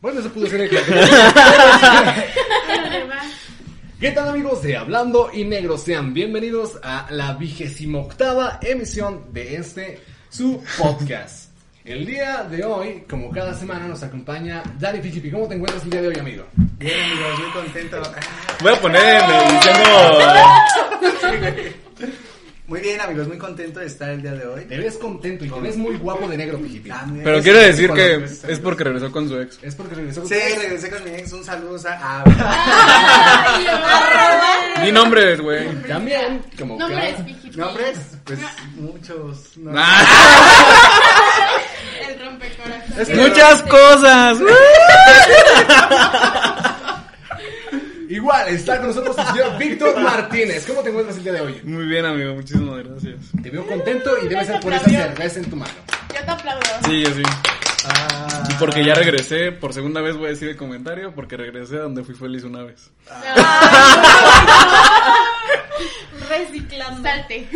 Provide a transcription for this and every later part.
Bueno, eso pudo ser el ¿Qué tal amigos de Hablando y Negro? Sean bienvenidos a la vigésima octava emisión de este, su podcast. El día de hoy, como cada semana, nos acompaña Dani Fijipi. ¿Cómo te encuentras el día de hoy, amigo? Bien, amigos, muy contento. Voy a poner diciendo... Muy bien, amigos, muy contento de estar el día de hoy. Te ves contento y te ves muy guapo de negro, Fijipi. También. Pero Es- quiero decir que es porque regresó con su ex. Es porque regresó con Sí, regresé con mi ex. Un saludo a. Ni nombres, güey. También, como Nombres, cada- Pijipi. ¿Nombres? Pues muchos. no- El rompecorazones. Muchas cosas. Igual, está con nosotros el señor Víctor Martínez. ¿Cómo te encuentras el día de hoy? Muy bien, amigo. Muchísimas gracias. Te veo contento y debe ser por esa cerveza en tu mano. Yo te aplaudo. Sí, yo sí. Ah, Y porque ya regresé, por segunda vez voy a decir el comentario, porque regresé a donde fui feliz una vez. Reciclando. Salte.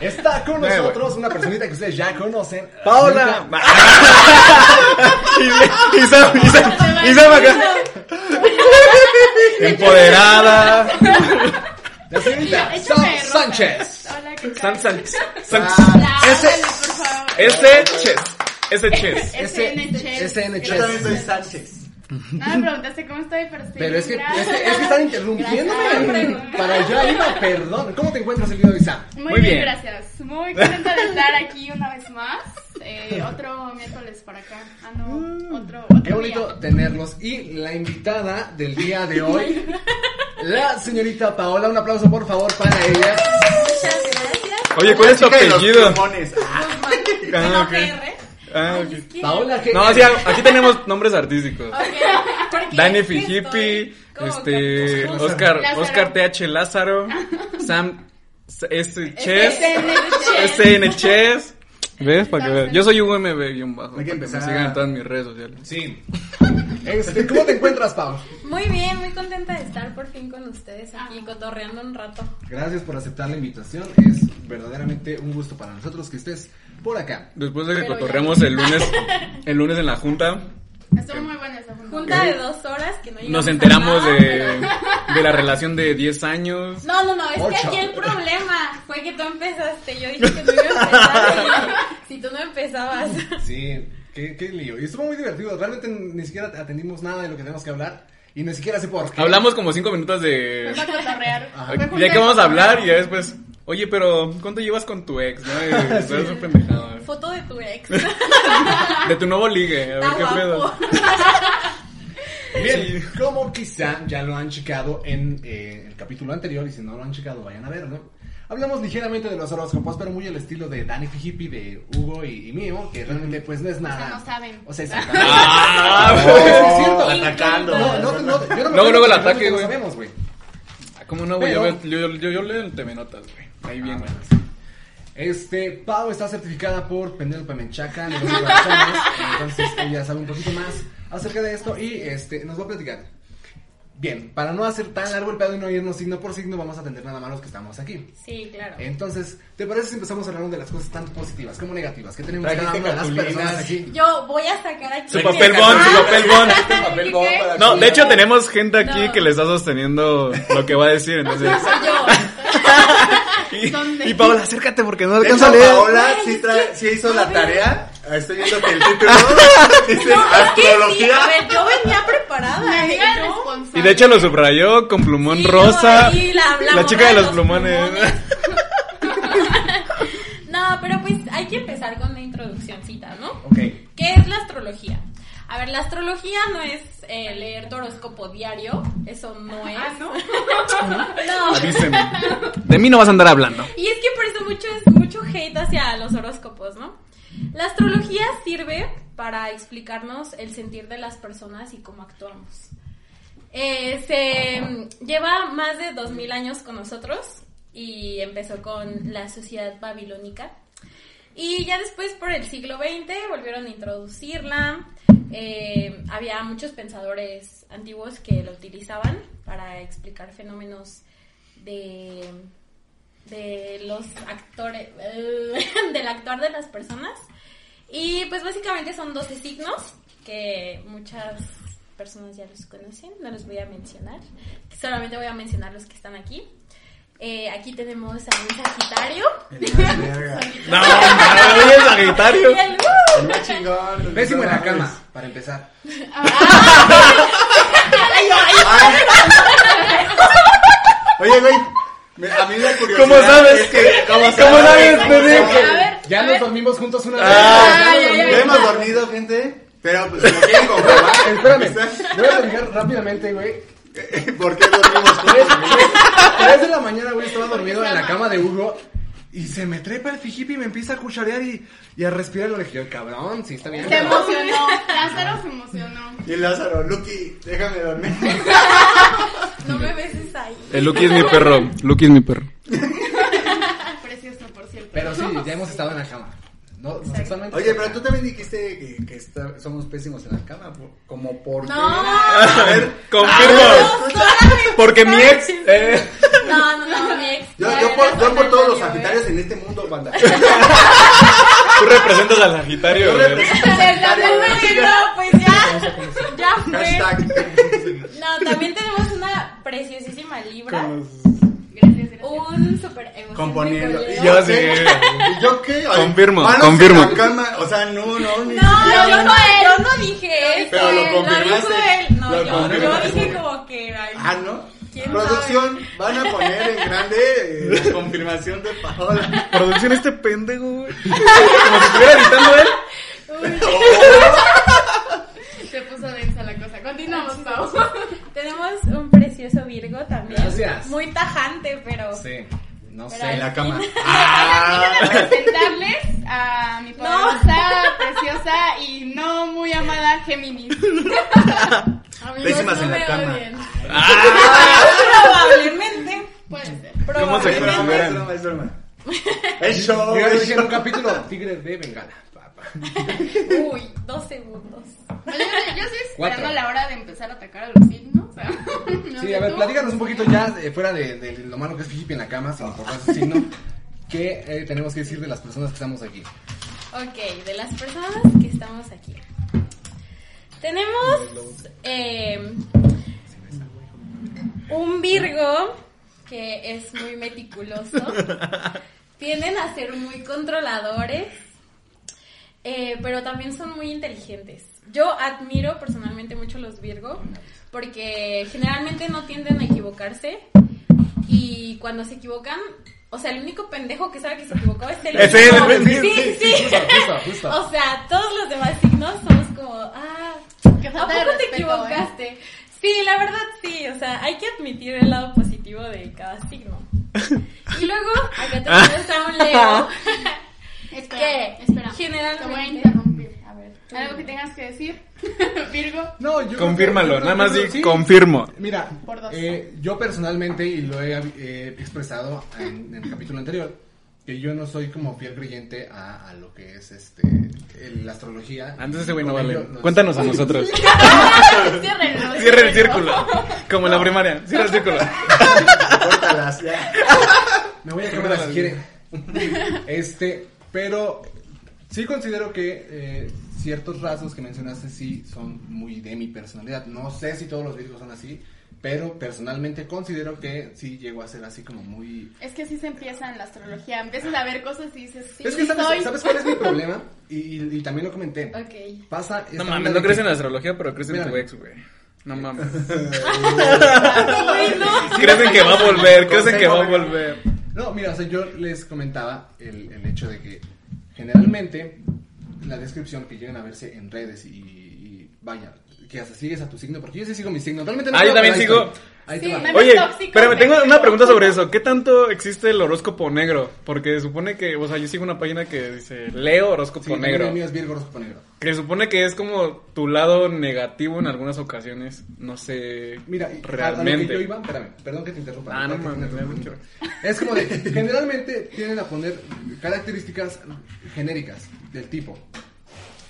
Está con nosotros una personita que ustedes ya conocen. ¡Paola! y, y, Sam, Empoderada. La señorita Sam. Sánchez. Hola, ¿qué Sam, tal? Sam. Ah, Ese- chess. Ese chess. SN Chess. Yo también soy Chess. Sánchez. No me preguntaste cómo estoy, pero estoy Pero es que, es que, es que están interrumpiéndome. Para allá iba, perdón. ¿Cómo te encuentras el día de hoy, Sam? Muy, Muy bien, bien. gracias. Muy contenta de estar aquí una vez más. Eh, otro miércoles para acá. Ah, no. Otro, otro Qué bonito día. tenerlos. Y la invitada del día de hoy, la señorita Paola. Un aplauso, por favor, para ella. Muchas gracias. Oye, ¿cuál es tu apellido? Ah, Ah. Ah, Paola, ¿qué? No, sí, aquí tenemos nombres artísticos. Ok, porque Dani Fijipi, este. Oscar, Lázaro. Oscar TH Lázaro, Sam S. Chess, SN Chess. ¿Ves? Para que veas. Yo soy UMB guion bajo. Hay que empezar me sigan en todas mis redes sociales. Sí. Este, ¿Cómo te encuentras, Pau? Muy bien, muy contenta de estar por fin con ustedes aquí cotorreando un rato. Gracias por aceptar la invitación. Es verdaderamente un gusto para nosotros que estés por acá. Después de que Pero ya- cotorreamos el lunes, el lunes en la junta, Estuvo muy buena esa junta. Junta de dos horas que no llegamos nos a enteramos nada, de, pero- de la relación de 10 años. No, no, no, es Ocho. que aquí el problema fue que tú empezaste. Yo dije que tú ibas a empezar y si tú no empezabas. Sí, qué, qué lío. Y estuvo muy divertido. Realmente ni siquiera atendimos nada de lo que tenemos que hablar. Y ni siquiera sé por qué. Hablamos como 5 minutos de... Ajá. Fue ¿De qué vamos a hablar? Y ya después, oye, pero ¿cuánto llevas con tu ex? ¿No? Y es un pendejado. ¿eh? Foto de tu ex. De tu nuevo ligue, a ver Está qué pedo. Bien, como quizá ya lo han checado en eh, el capítulo anterior, y si no lo han checado, vayan a verlo. Hablamos ligeramente de los horóscopos, pero muy al estilo de Danny Fijipi, de Hugo y, y mío, que realmente pues no es nada. no saben. O sea, exactamente. Ah, No, es cierto. Atacando. No, no, no, yo no me Luego, luego el ataque, no güey. sabemos, güey. ¿Cómo no, güey? Yo, yo, yo leo el TV Notas, güey. Ahí viene. Ah, bueno, sí. Este, Pau está certificada por Penélope Menchaca, negocios guarachanos, entonces ella sabe un poquito más acerca de esto y este, nos va a platicar. Bien, para no hacer tan largo el pedo y no irnos signo por signo, vamos a atender nada más los que estamos aquí. Sí, claro. Entonces, ¿te parece si empezamos hablando de las cosas tanto positivas como negativas que tenemos cada una de las personas aquí? Yo voy a sacar aquí. Su papel bond, su papel bond. papel para No, de hecho tenemos gente aquí No. que le está sosteniendo lo que va a decir, entonces... Soy yo. Y, ¿Dónde? y Paola, acércate porque no alcanza a leer. Paola sí, trae- sí hizo la tarea. Ah, Estoy viendo que el título dice No, es que sí, astrología. a ver, yo venía preparada. ¿eh? Y de hecho lo subrayó con plumón Sí, rosa. ahí, la- la la chica de los plumones. No, pero pues hay que empezar con una introduccióncita, ¿no? Ok. ¿Qué es la astrología? A ver, la astrología no es eh, leer tu horóscopo diario, eso no es. Ah, ¿no? No. Avíseme. De mí no vas a andar hablando. Y es que por eso mucho, es mucho hate hacia los horóscopos, ¿no? La astrología sirve para explicarnos el sentir de las personas y cómo actuamos. Eh, se lleva más de 2000 años con nosotros y empezó con la sociedad babilónica. Y ya después, por el siglo XX, volvieron a introducirla. Eh, había muchos pensadores antiguos que lo utilizaban para explicar fenómenos de, de los actores, del actuar de las personas. Y pues básicamente son 12 signos que muchas personas ya los conocen, no los voy a mencionar, solamente voy a mencionar los que están aquí. Eh, aquí tenemos a un Sagitario. No, mames, el Sagitario. El, ¡uh! Chingón. Pésimo en la cama, para empezar. Oye, güey. me- A mí la curiosidad. ¿Cómo sabes es que. ¿Cómo ¿Cómo sabes, Ya nos dormimos juntos una vez. Ah, Ya nos ya, ya, dormimos. Ya hemos dormido, gente. Pero pues si lo quieren comprobar. Espérame, voy a platicar rápidamente, güey. ¿Por qué dormimos Tres, juntos? tres de la mañana, güey, estaba dormido en la cama de Hugo. Y se me trepa el fijipi y me empieza a cucharear y, y a respirar. Le dije, cabrón, sí, está bien. Se emocionó. Lázaro se emocionó. Y Lázaro, Lucky, déjame dormir. No me beses ahí. El Lucky es mi perro. Lucky es mi perro. Precioso, por cierto. Pero sí, ya hemos estado en la cama. No, no sexualmente. Oye, pero tú también dijiste que, que está- somos pésimos en la cama. por- Como por. No. A ver, confirmo. Porque mi ex. eh, No, no, no, mi ex. Yo, no por, yo por todos los Sagitario, Sagitarios en este mundo, banda. tú representas al Sagitario. Yo represento al. Sagitario. Bueno, pues ya. Ya fue. Hashtag. No, también tenemos una preciosísima libra. Un super emoción Componiendo. de ¿Y coleo. Yo sí. ¿Y yo qué? Ay, Confirmo, manos confirmo. en la cama. O sea, no, no, ni No, yo no, yo no dije eso. Pero lo él, confirmaste. dijo él. No, Lo yo, yo confirmaste. dije como que. ay, Ah, ¿no? ¿Quién Producción, van a poner en grande eh, la confirmación de Paola. Producción este pendejo, güey. Como si estuviera editando él. Se puso densa la cosa. Continuamos, Pau. Tenemos un precioso Virgo también. Gracias. Muy tajante, pero. Sí, no Pero sé. En la cama. Déjenme presentarles a mi poderosa, preciosa y no muy amada Géminis. Amigos, Pésimas no en la me cama. odien. Ah, Probablemente. Puede ser. ¿Cómo se Es broma, Probablemente. es broma, es broma. Es show, Yo en un capítulo, Tigres de Bengala. Uy, dos segundos. Yo, yo- yo estoy esperando Cuatro. la hora de empezar a atacar a los signos. no Sí, sé a ver, tú. platícanos un poquito ya, eh, fuera de, de lo malo que es Fijipi en la cama, sin importar su signo. ¿Qué eh, tenemos que decir de las personas que estamos aquí? Ok, de las personas que estamos aquí. Tenemos eh, un Virgo que es muy meticuloso. Tienden a ser muy controladores, eh, pero también son muy inteligentes. Yo admiro personalmente mucho los Virgo porque generalmente no tienden a equivocarse y cuando se equivocan, o sea, el único pendejo que sabe que se equivocó es el Es él, es él. Sí, sí. Justo, justo, justo. O sea, todos los demás signos somos como, ah, ¿a poco te respeto, equivocaste? Sí, la verdad sí, o sea, hay que admitir el lado positivo de cada signo. Y luego, acá tenemos a un Leo. Espera, ¿Qué? espera. Generalmente- Te voy a interrumpir. A ver, Algo que tengas que decir, Virgo. No, yo Confírmalo, que- nada más di sí. confirmo. Mira, Por dos. eh, yo personalmente, y lo he eh, expresado en, en el capítulo anterior, que yo no soy como fiel creyente a, a lo que es este el- la astrología. Antes ese güey no vale. nos- Cuéntanos a nosotros. Ciérrenlo. Cierra el círculo. Como en la primaria. Cierra el círculo. Córtalas, ya. Me voy a cámara si quiere. Este, pero sí considero que eh, ciertos rasgos que mencionaste sí son muy de mi personalidad. No sé si todos los virgos son así, pero personalmente considero que sí llego a ser así como muy... Es que así se empieza en la astrología. Empiezas a ver cosas y dices, sí, es que sabes, soy. ¿sabes cuál es mi problema? Y, y- y también lo comenté. Ok. Pasa... No mames, no crees que- en la astrología, pero crees en tu ex, güey. No mames. Ay, no. Crees en que va a volver, crees en que va a volver. No, mira, o sea, yo les comentaba el, el hecho de que generalmente la descripción que llegan a verse en redes y, y vaya, que hasta sigues a tu signo, porque yo sí sigo mi signo. Realmente no Ah, yo también sigo. estoy. Ahí Sí, te va. Oye, tóxico, espérame, tengo pero- una pregunta sobre eso. ¿Qué tanto existe el horóscopo negro? Porque supone que, o sea, yo sigo una página que dice Leo horóscopo Sí, negro. el mío es Virgo horóscopo negro. Que supone que es como tu lado negativo en algunas ocasiones. No sé. Mira, y- a- a realmente. lo que yo iba, espérame, perdón que te interrumpa. Ah, no te mames, interrumpa. Es como de, generalmente tienden a poner características genéricas del tipo.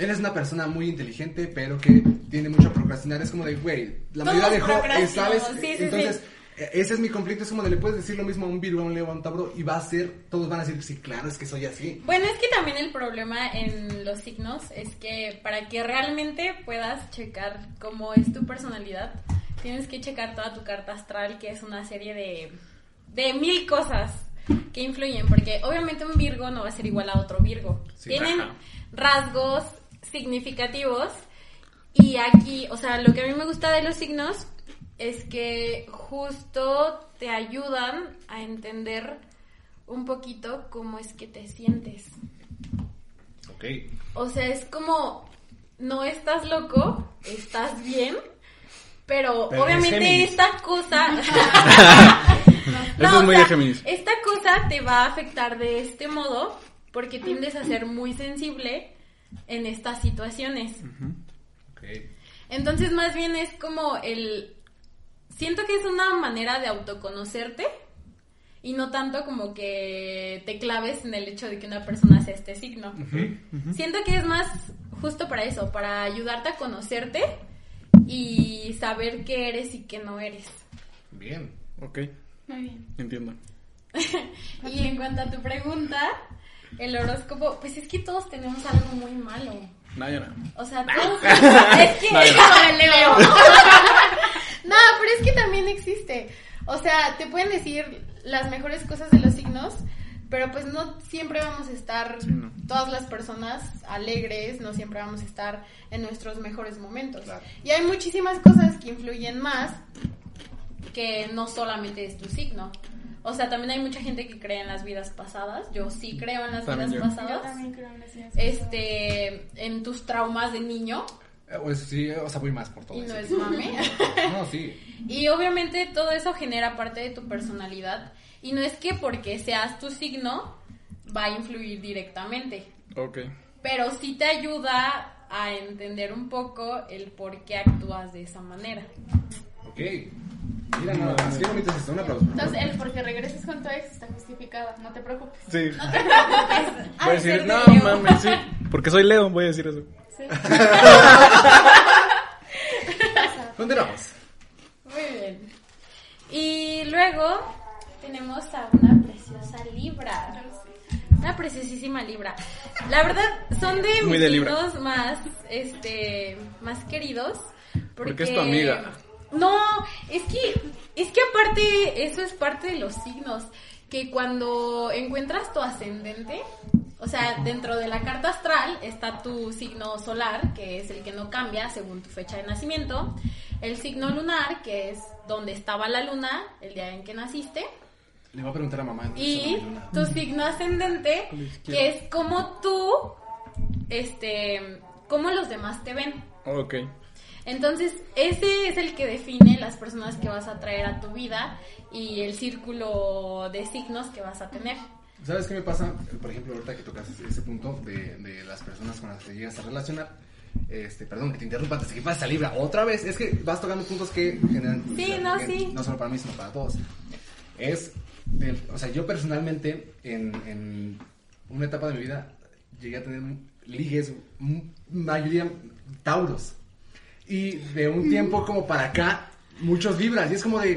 Él es una persona muy inteligente, pero que tiene mucho a procrastinar. Es como de, güey, la mayoría dejó, ¿sabes? sí, sí. Entonces, eh, ese es mi conflicto. Es como de, le puedes decir lo mismo a un Virgo, a un Leo, a un Tauro, y va a ser, todos van a decir, sí, claro, es que soy así. Bueno, es que también el problema en los signos es que para que realmente puedas checar cómo es tu personalidad, tienes que checar toda tu carta astral, que es una serie de, de mil cosas que influyen, porque obviamente un Virgo no va a ser igual a otro Virgo. Sí, Tienen ajá. rasgos significativos y aquí, o sea, lo que a mí me gusta de los signos es que justo te ayudan a entender un poquito cómo es que te sientes. Ok. O sea, es como, no estás loco, estás bien, pero, obviamente esta cosa... Eso es muy de Géminis. Esta cosa te va a afectar de este modo porque tiendes a ser muy sensible en estas situaciones. Ok. Entonces, más bien es como el. Siento que es una manera de autoconocerte y no tanto como que te claves en el hecho de que una persona sea este signo. Siento que es más justo para eso, para ayudarte a conocerte y saber qué eres y qué no eres. Bien. Ok, Muy bien. entiendo. Y en cuanto a tu pregunta, el horóscopo, pues es que todos tenemos algo muy malo. No, no. O sea, todos. es que. No, no, pero es que también existe. O sea, te pueden decir las mejores cosas de los signos, pero pues no siempre vamos a estar, no. todas las personas alegres, no siempre vamos a estar en nuestros mejores momentos. Claro. Y hay muchísimas cosas que influyen más que no solamente es tu signo. O sea, también hay mucha gente que cree en las vidas pasadas. Yo sí creo en las También vidas yo. Yo pasadas también creo en las ideas. este en tus traumas de niño Eh, Pues sí, o sea, voy más por todo y no es mame. No, sí. y obviamente todo eso genera parte de tu personalidad y no es que porque seas tu signo va a influir directamente, Ok. pero sí te ayuda a entender un poco el por qué actúas de esa manera. Ok. Mira. Qué bonito es esto. Un aplauso. Entonces, el porque regreses con tu ex está justificado, no te preocupes. Sí. No te preocupes. Voy a decir, de no Leo". mames, sí. Porque soy Leo, voy a decir eso. Sí. Continuamos. Muy bien. Y luego tenemos a una preciosa Libra. Una preciosísima Libra. La verdad, son de Muy mis de Libra. signos más, este, más queridos. Porque, Porque es tu amiga. No, es que, es que aparte, eso es parte de los signos. Que cuando encuentras tu ascendente, o sea, dentro de la carta astral está tu signo solar, que es el que no cambia según tu fecha de nacimiento. El signo lunar, que es donde estaba la luna el día en que naciste. Le voy a preguntar a mamá. Y tu signo ascendente, que es como tú, este, como los demás te ven. Ok. Entonces, ese es el que define las personas que vas a traer a tu vida y el círculo de signos que vas a tener. ¿Sabes qué me pasa? Por ejemplo, ahorita que tocas ese, punto de, de las personas con las que llegas a relacionar. Este, perdón que te interrumpa antes de que pase a Libra. Otra vez, es que vas tocando puntos que generan. Sí, no, que sí. No solo para mí, sino para todos. Es. del- o sea, yo personalmente, en, en una etapa de mi vida, llegué a tener ligues, mayoría tauros. Y de un tiempo como para acá, muchos Libras. Y es como de.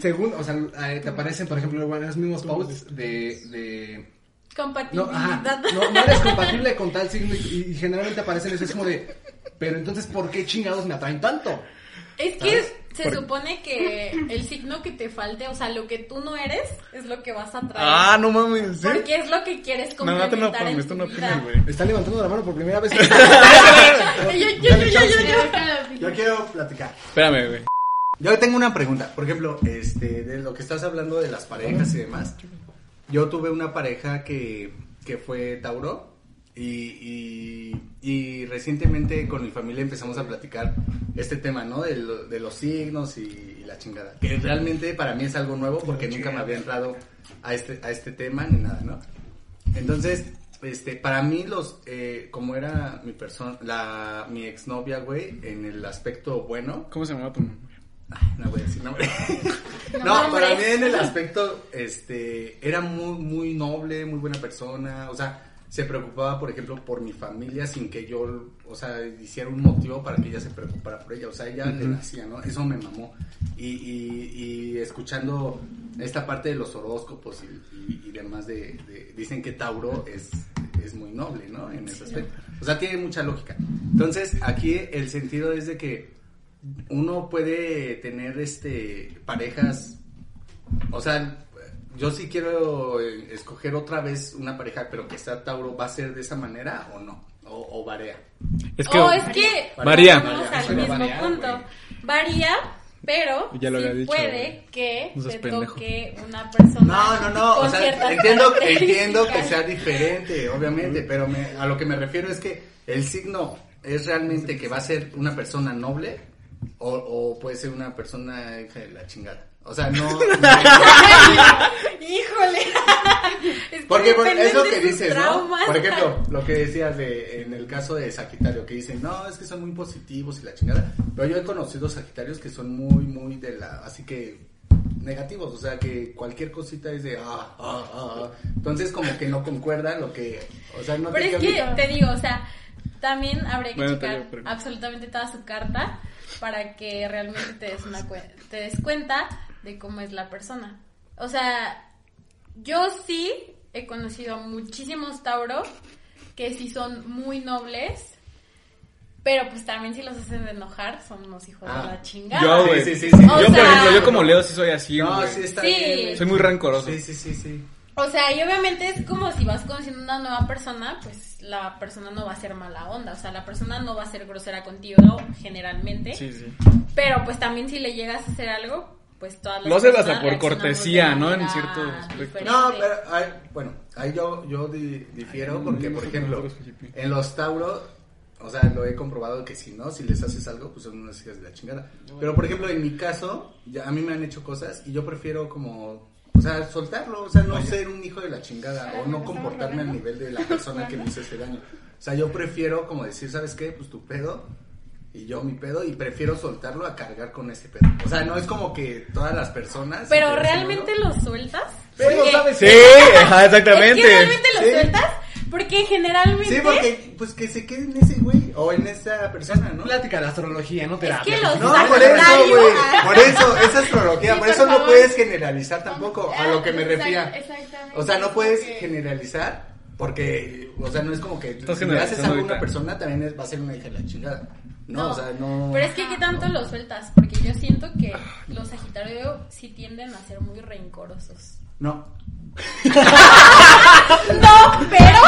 Según, o sea, te aparecen, por ejemplo, los mismos posts de, de no, Compatibilidad. ajá, no, no eres compatible con tal signo y, y generalmente aparecen eso es como de, pero entonces, ¿por qué chingados me atraen tanto? Es que ¿Sabes? se Por- supone que el signo que te falte, o sea, lo que tú no eres, es lo que vas a traer. Ah, no mames, ¿sí? Porque es lo que quieres No, no te no complementar en tu tú no vida. opinas, güey. Me están levantando la mano por primera vez. Yo, yo, yo, yo, yo, yo. Yo quiero platicar. Espérame, güey. Yo tengo una pregunta. Por ejemplo, este, de lo que estás hablando de las parejas y demás. Yo tuve una pareja que, que fue Tauro. Y, y, y recientemente con mi familia empezamos a platicar este tema, ¿no? De, lo- de los signos y la chingada. Que realmente para mí es algo nuevo porque nunca me había entrado a este, a este tema ni nada, ¿no? Entonces, este, para mí los, eh, como era mi persona, la, mi exnovia, güey, en el aspecto bueno, ¿Cómo se llama tu nombre? No voy a decir nombre. No No, para mí en el aspecto, este, era muy, muy noble, muy buena persona, o sea, se preocupaba, por ejemplo, por mi familia sin que yo, o sea, hiciera un motivo para que ella se preocupara por ella, o sea, ella le nacía, ¿no? Eso me mamó. Y, y, y escuchando esta parte de los horóscopos y demás de, de- dicen que Tauro es, es muy noble, ¿no? En ese aspecto. O sea, tiene mucha lógica. Entonces, aquí el sentido es de que uno puede tener este parejas, o sea, yo sí quiero eh, escoger otra vez una pareja, pero que sea Tauro, ¿va a ser de esa manera o no? O, o varía. Es que. O es que Varía. vamos Varía. al Sí, mismo varía, punto. güey. Varía, pero Ya lo había sí dicho, puede que No te pendejo. toque una persona No, no, no, o sea, entiendo, entiendo que sea diferente, obviamente, pero me- a lo que me refiero es que el signo es realmente que va a ser una persona noble o, o puede ser una persona hija de la chingada. O sea, no... Híjole. Es que Porque por- es lo que dices, ¿no? Por ejemplo, lo que decías de, en el caso de Sagitario, que dicen, no, es que son muy positivos y la chingada. Pero yo he conocido Sagitarios que son muy, muy de la, así que negativos, o sea, que cualquier cosita es de, ah, ah, ah, ah. Entonces como que no concuerda lo que, o sea, no Pero te es que te digo, o sea, también habría que Bueno, checar digo, pero- absolutamente toda su carta para que realmente te des, una cue- te des cuenta de cómo es la persona. O sea, yo sí he conocido a muchísimos Tauro que sí son muy nobles, pero pues también si los hacen de enojar son unos hijos Ah. de la chingada. Yo, Sí, güey. sí, sí, sí. O Yo, por sea- ejemplo, yo como Leo sí soy así, No, güey. sí está Sí. bien. Soy muy rencoroso. Sí, sí, sí, sí. O sea, y obviamente es como si vas conociendo una nueva persona, pues la persona no va a ser mala onda, o sea, la persona no va a ser grosera contigo generalmente, Sí, sí. pero pues también si le llegas a hacer algo, pues todas las Lo haces hasta por cortesía, ¿no? En cierto aspecto. No, pero, ay, bueno, ahí yo, yo di- difiero porque, por ejemplo, en los Tauros, o sea, lo he comprobado que si no, si les haces algo, pues son unas hijas de la chingada. Pero, por ejemplo, en mi caso, ya a mí me han hecho cosas y yo prefiero como, o sea, soltarlo, o sea, no ser un hijo de la chingada o no comportarme al nivel de la persona que me hizo ese daño. O sea, yo prefiero como decir, ¿sabes qué? Pues tu pedo y yo mi pedo y prefiero soltarlo a cargar con ese pedo. O sea, no es como que todas las personas... Pero realmente lo sueltas. Pero Porque- sabes Sí, ajá, Es que exactamente. realmente lo Sí. sueltas porque generalmente Sí, porque pues que se quede en ese güey o en esa persona, ¿no? Plática de astrología, no terapia. que los- No, por eso, güey. Por eso, esa astrología, Sí, por por eso no favor. puedes generalizar tampoco a lo que me refería. Exactamente. O sea, no puedes Porque- generalizar porque, o sea, no es como que Estás si le haces a una ahorita. persona también es- va a ser una hija de la chingada. No, o sea, no. Pero es que qué tanto lo sueltas, porque yo siento que los Sagitarios sí tienden a ser muy rencorosos. No. No, pero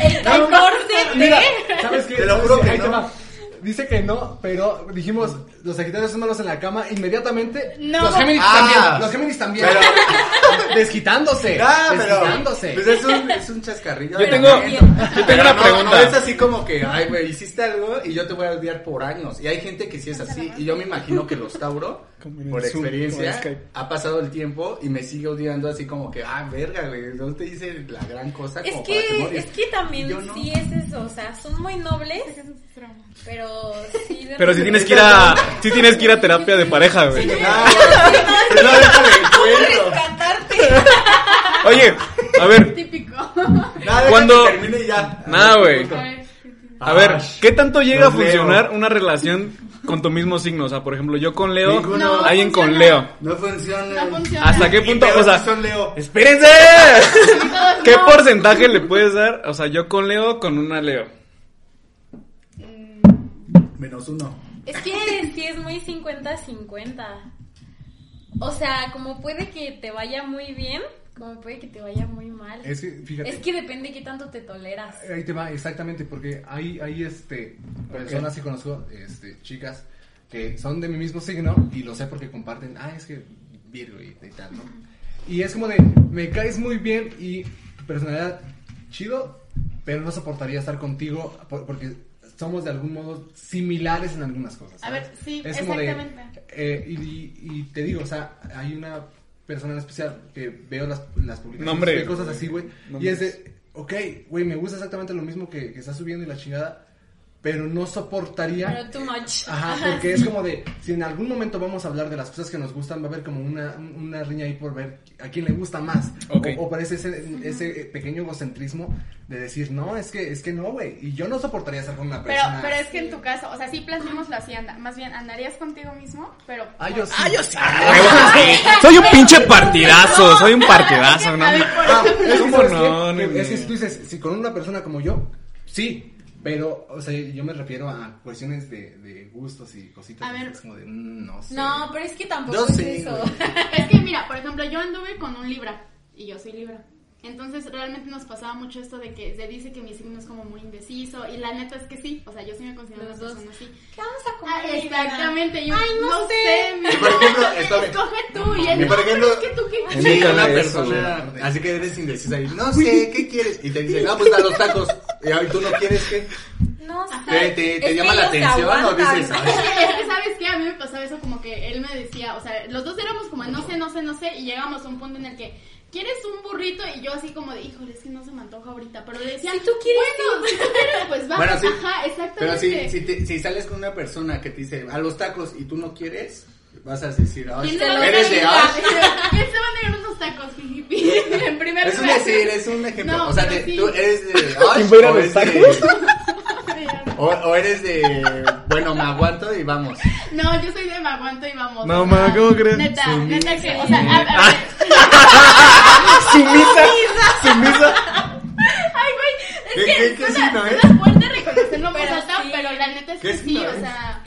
el rencor de Mira, ¿sabes qué? Te lo ¿Sabes juro qué? que no. Dice que no, pero dijimos, los Sagitarios son malos en la cama, inmediatamente. No. Los Géminis Ah. también. Los Géminis también. desquitándose. Ah, pero. desquitándose. Pues es un, es un chascarrillo. Yo tengo, yo tengo Pero una no, pregunta. No es así como que, ay, güey, hiciste algo y yo te voy a odiar por años. Y hay gente que sí es así. Y yo me imagino que los Tauro, por experiencia, ha pasado el tiempo y me sigue odiando así como que, ah, verga, güey, no te hice la gran cosa Es como que es que también no. sí es eso, o sea, son muy nobles, pero Pero si tienes que ir a, si tienes que ir a terapia de pareja, güey. Ah, no, cuento. rescatarte. Oye, a ver, Típico. Nada, Cuando- termine ya. Nada, güey. A ver, ¿qué tanto llega a funcionar una relación con tu mismo signo? O sea, por ejemplo, yo con Leo. No alguien con funciona. Leo. No funciona. No funciona. ¿Hasta qué punto? O sea, son Leo. ¡Espérense! ¿Qué no. porcentaje le puedes dar? O sea, yo con Leo, con una Leo. Menos uno. Es que sí es muy 50-50. O sea, como puede que te vaya muy bien, como puede que te vaya muy mal. Es que, fíjate. Es que depende qué tanto te toleras. Ahí te va, exactamente, porque hay, hay este, personas que conozco, este, chicas, que son de mi mismo signo y lo sé porque comparten, ah, es que Virgo y, y tal, ¿no? Y es como de, me caes muy bien y tu personalidad, chido, pero no soportaría estar contigo por- porque somos de algún modo similares en algunas cosas. A ver, sí, Es como de, exactamente. eh, y, y- y te digo, o sea, hay una persona en especial que veo las, las publicaciones Nombre. cosas así, güey, y es de, ok, güey, me gusta exactamente lo mismo que, que está subiendo y la chingada, pero no soportaría... Pero too much. Ajá, porque es como de, si en algún momento vamos a hablar de las cosas que nos gustan, va a haber como una, una riña ahí por ver a quién le gusta más. Ok. O, o parece ese, ese pequeño egocentrismo de decir, no, es que, es que no, güey. Y yo no soportaría estar con una Pero, persona. pero es que en tu caso, o sea, sí plasmémoslo así, anda. Más bien, andarías contigo mismo, pero. Ah, yo sí. Soy un pinche partidazo, soy un partidazo, ¿no? A ver, por Ah, es que, ¿Cómo ¿sabes no? qué? Ni- Es que si tú dices, si con una persona como yo, sí. Pero, o sea, yo me refiero a cuestiones de, de gustos y cositas. A ver. Es como de, mm, no sé. No, pero es que tampoco Yo es sí, eso. güey. Es que mira, por ejemplo, yo anduve con un Libra y yo soy Libra. Entonces realmente nos pasaba mucho esto de que se dice que mi signo es como muy indeciso y la neta es que sí, o sea, yo sí me considero Los una dos. persona así. ¿Qué vamos a Ah, comer? exactamente, yo Ay, no sé. sé. mi Y por ejemplo, espérame. escoge tú y él, por no, ejemplo, es que tú qué En Sí, una persona, así que eres indecisa y no sé, ¿qué quieres? Y te dice, no, pues a los tacos. Y tú no quieres, ¿qué? No sé. ¿Te, te, llama que la atención o dices, Es que, es que, ¿sabes qué? A mí me pasaba eso como que él me decía, o sea, los dos éramos como no sé, no sé, no sé, y llegamos a un punto en el que, ¿quieres un burrito? Y yo así como de, híjole, es que no se me antoja ahorita, pero le decía, Si tú quieres, bueno, si tú quieres, pues vamos, Bueno, sí. ajá, Pero exactamente. si, si, te- si sales con una persona que te dice, a los tacos y tú no quieres, vas a decir, "Ay, ¿Quién se se va lo a eres de? Ash. ¿Quién se va a negar unos tacos, jijipi? En primer Es un lugar. decir, es un ejemplo. No, o sea, te- sí. tú eres de Ash ¿Quién va a ir a o, de- tacos? o, o eres de, bueno, me aguanto y vamos. No, yo soy de me aguanto y vamos. No, ma, ¿cómo crees? Neta, Sí. neta que, o sea, a, a ver, Sumisa, sumisa. Ay, güey, ¿Qué- es que qué- qué es? suena fuerte reconocerlo Pero sí. pero la neta es ¿Qué que sí, o sea...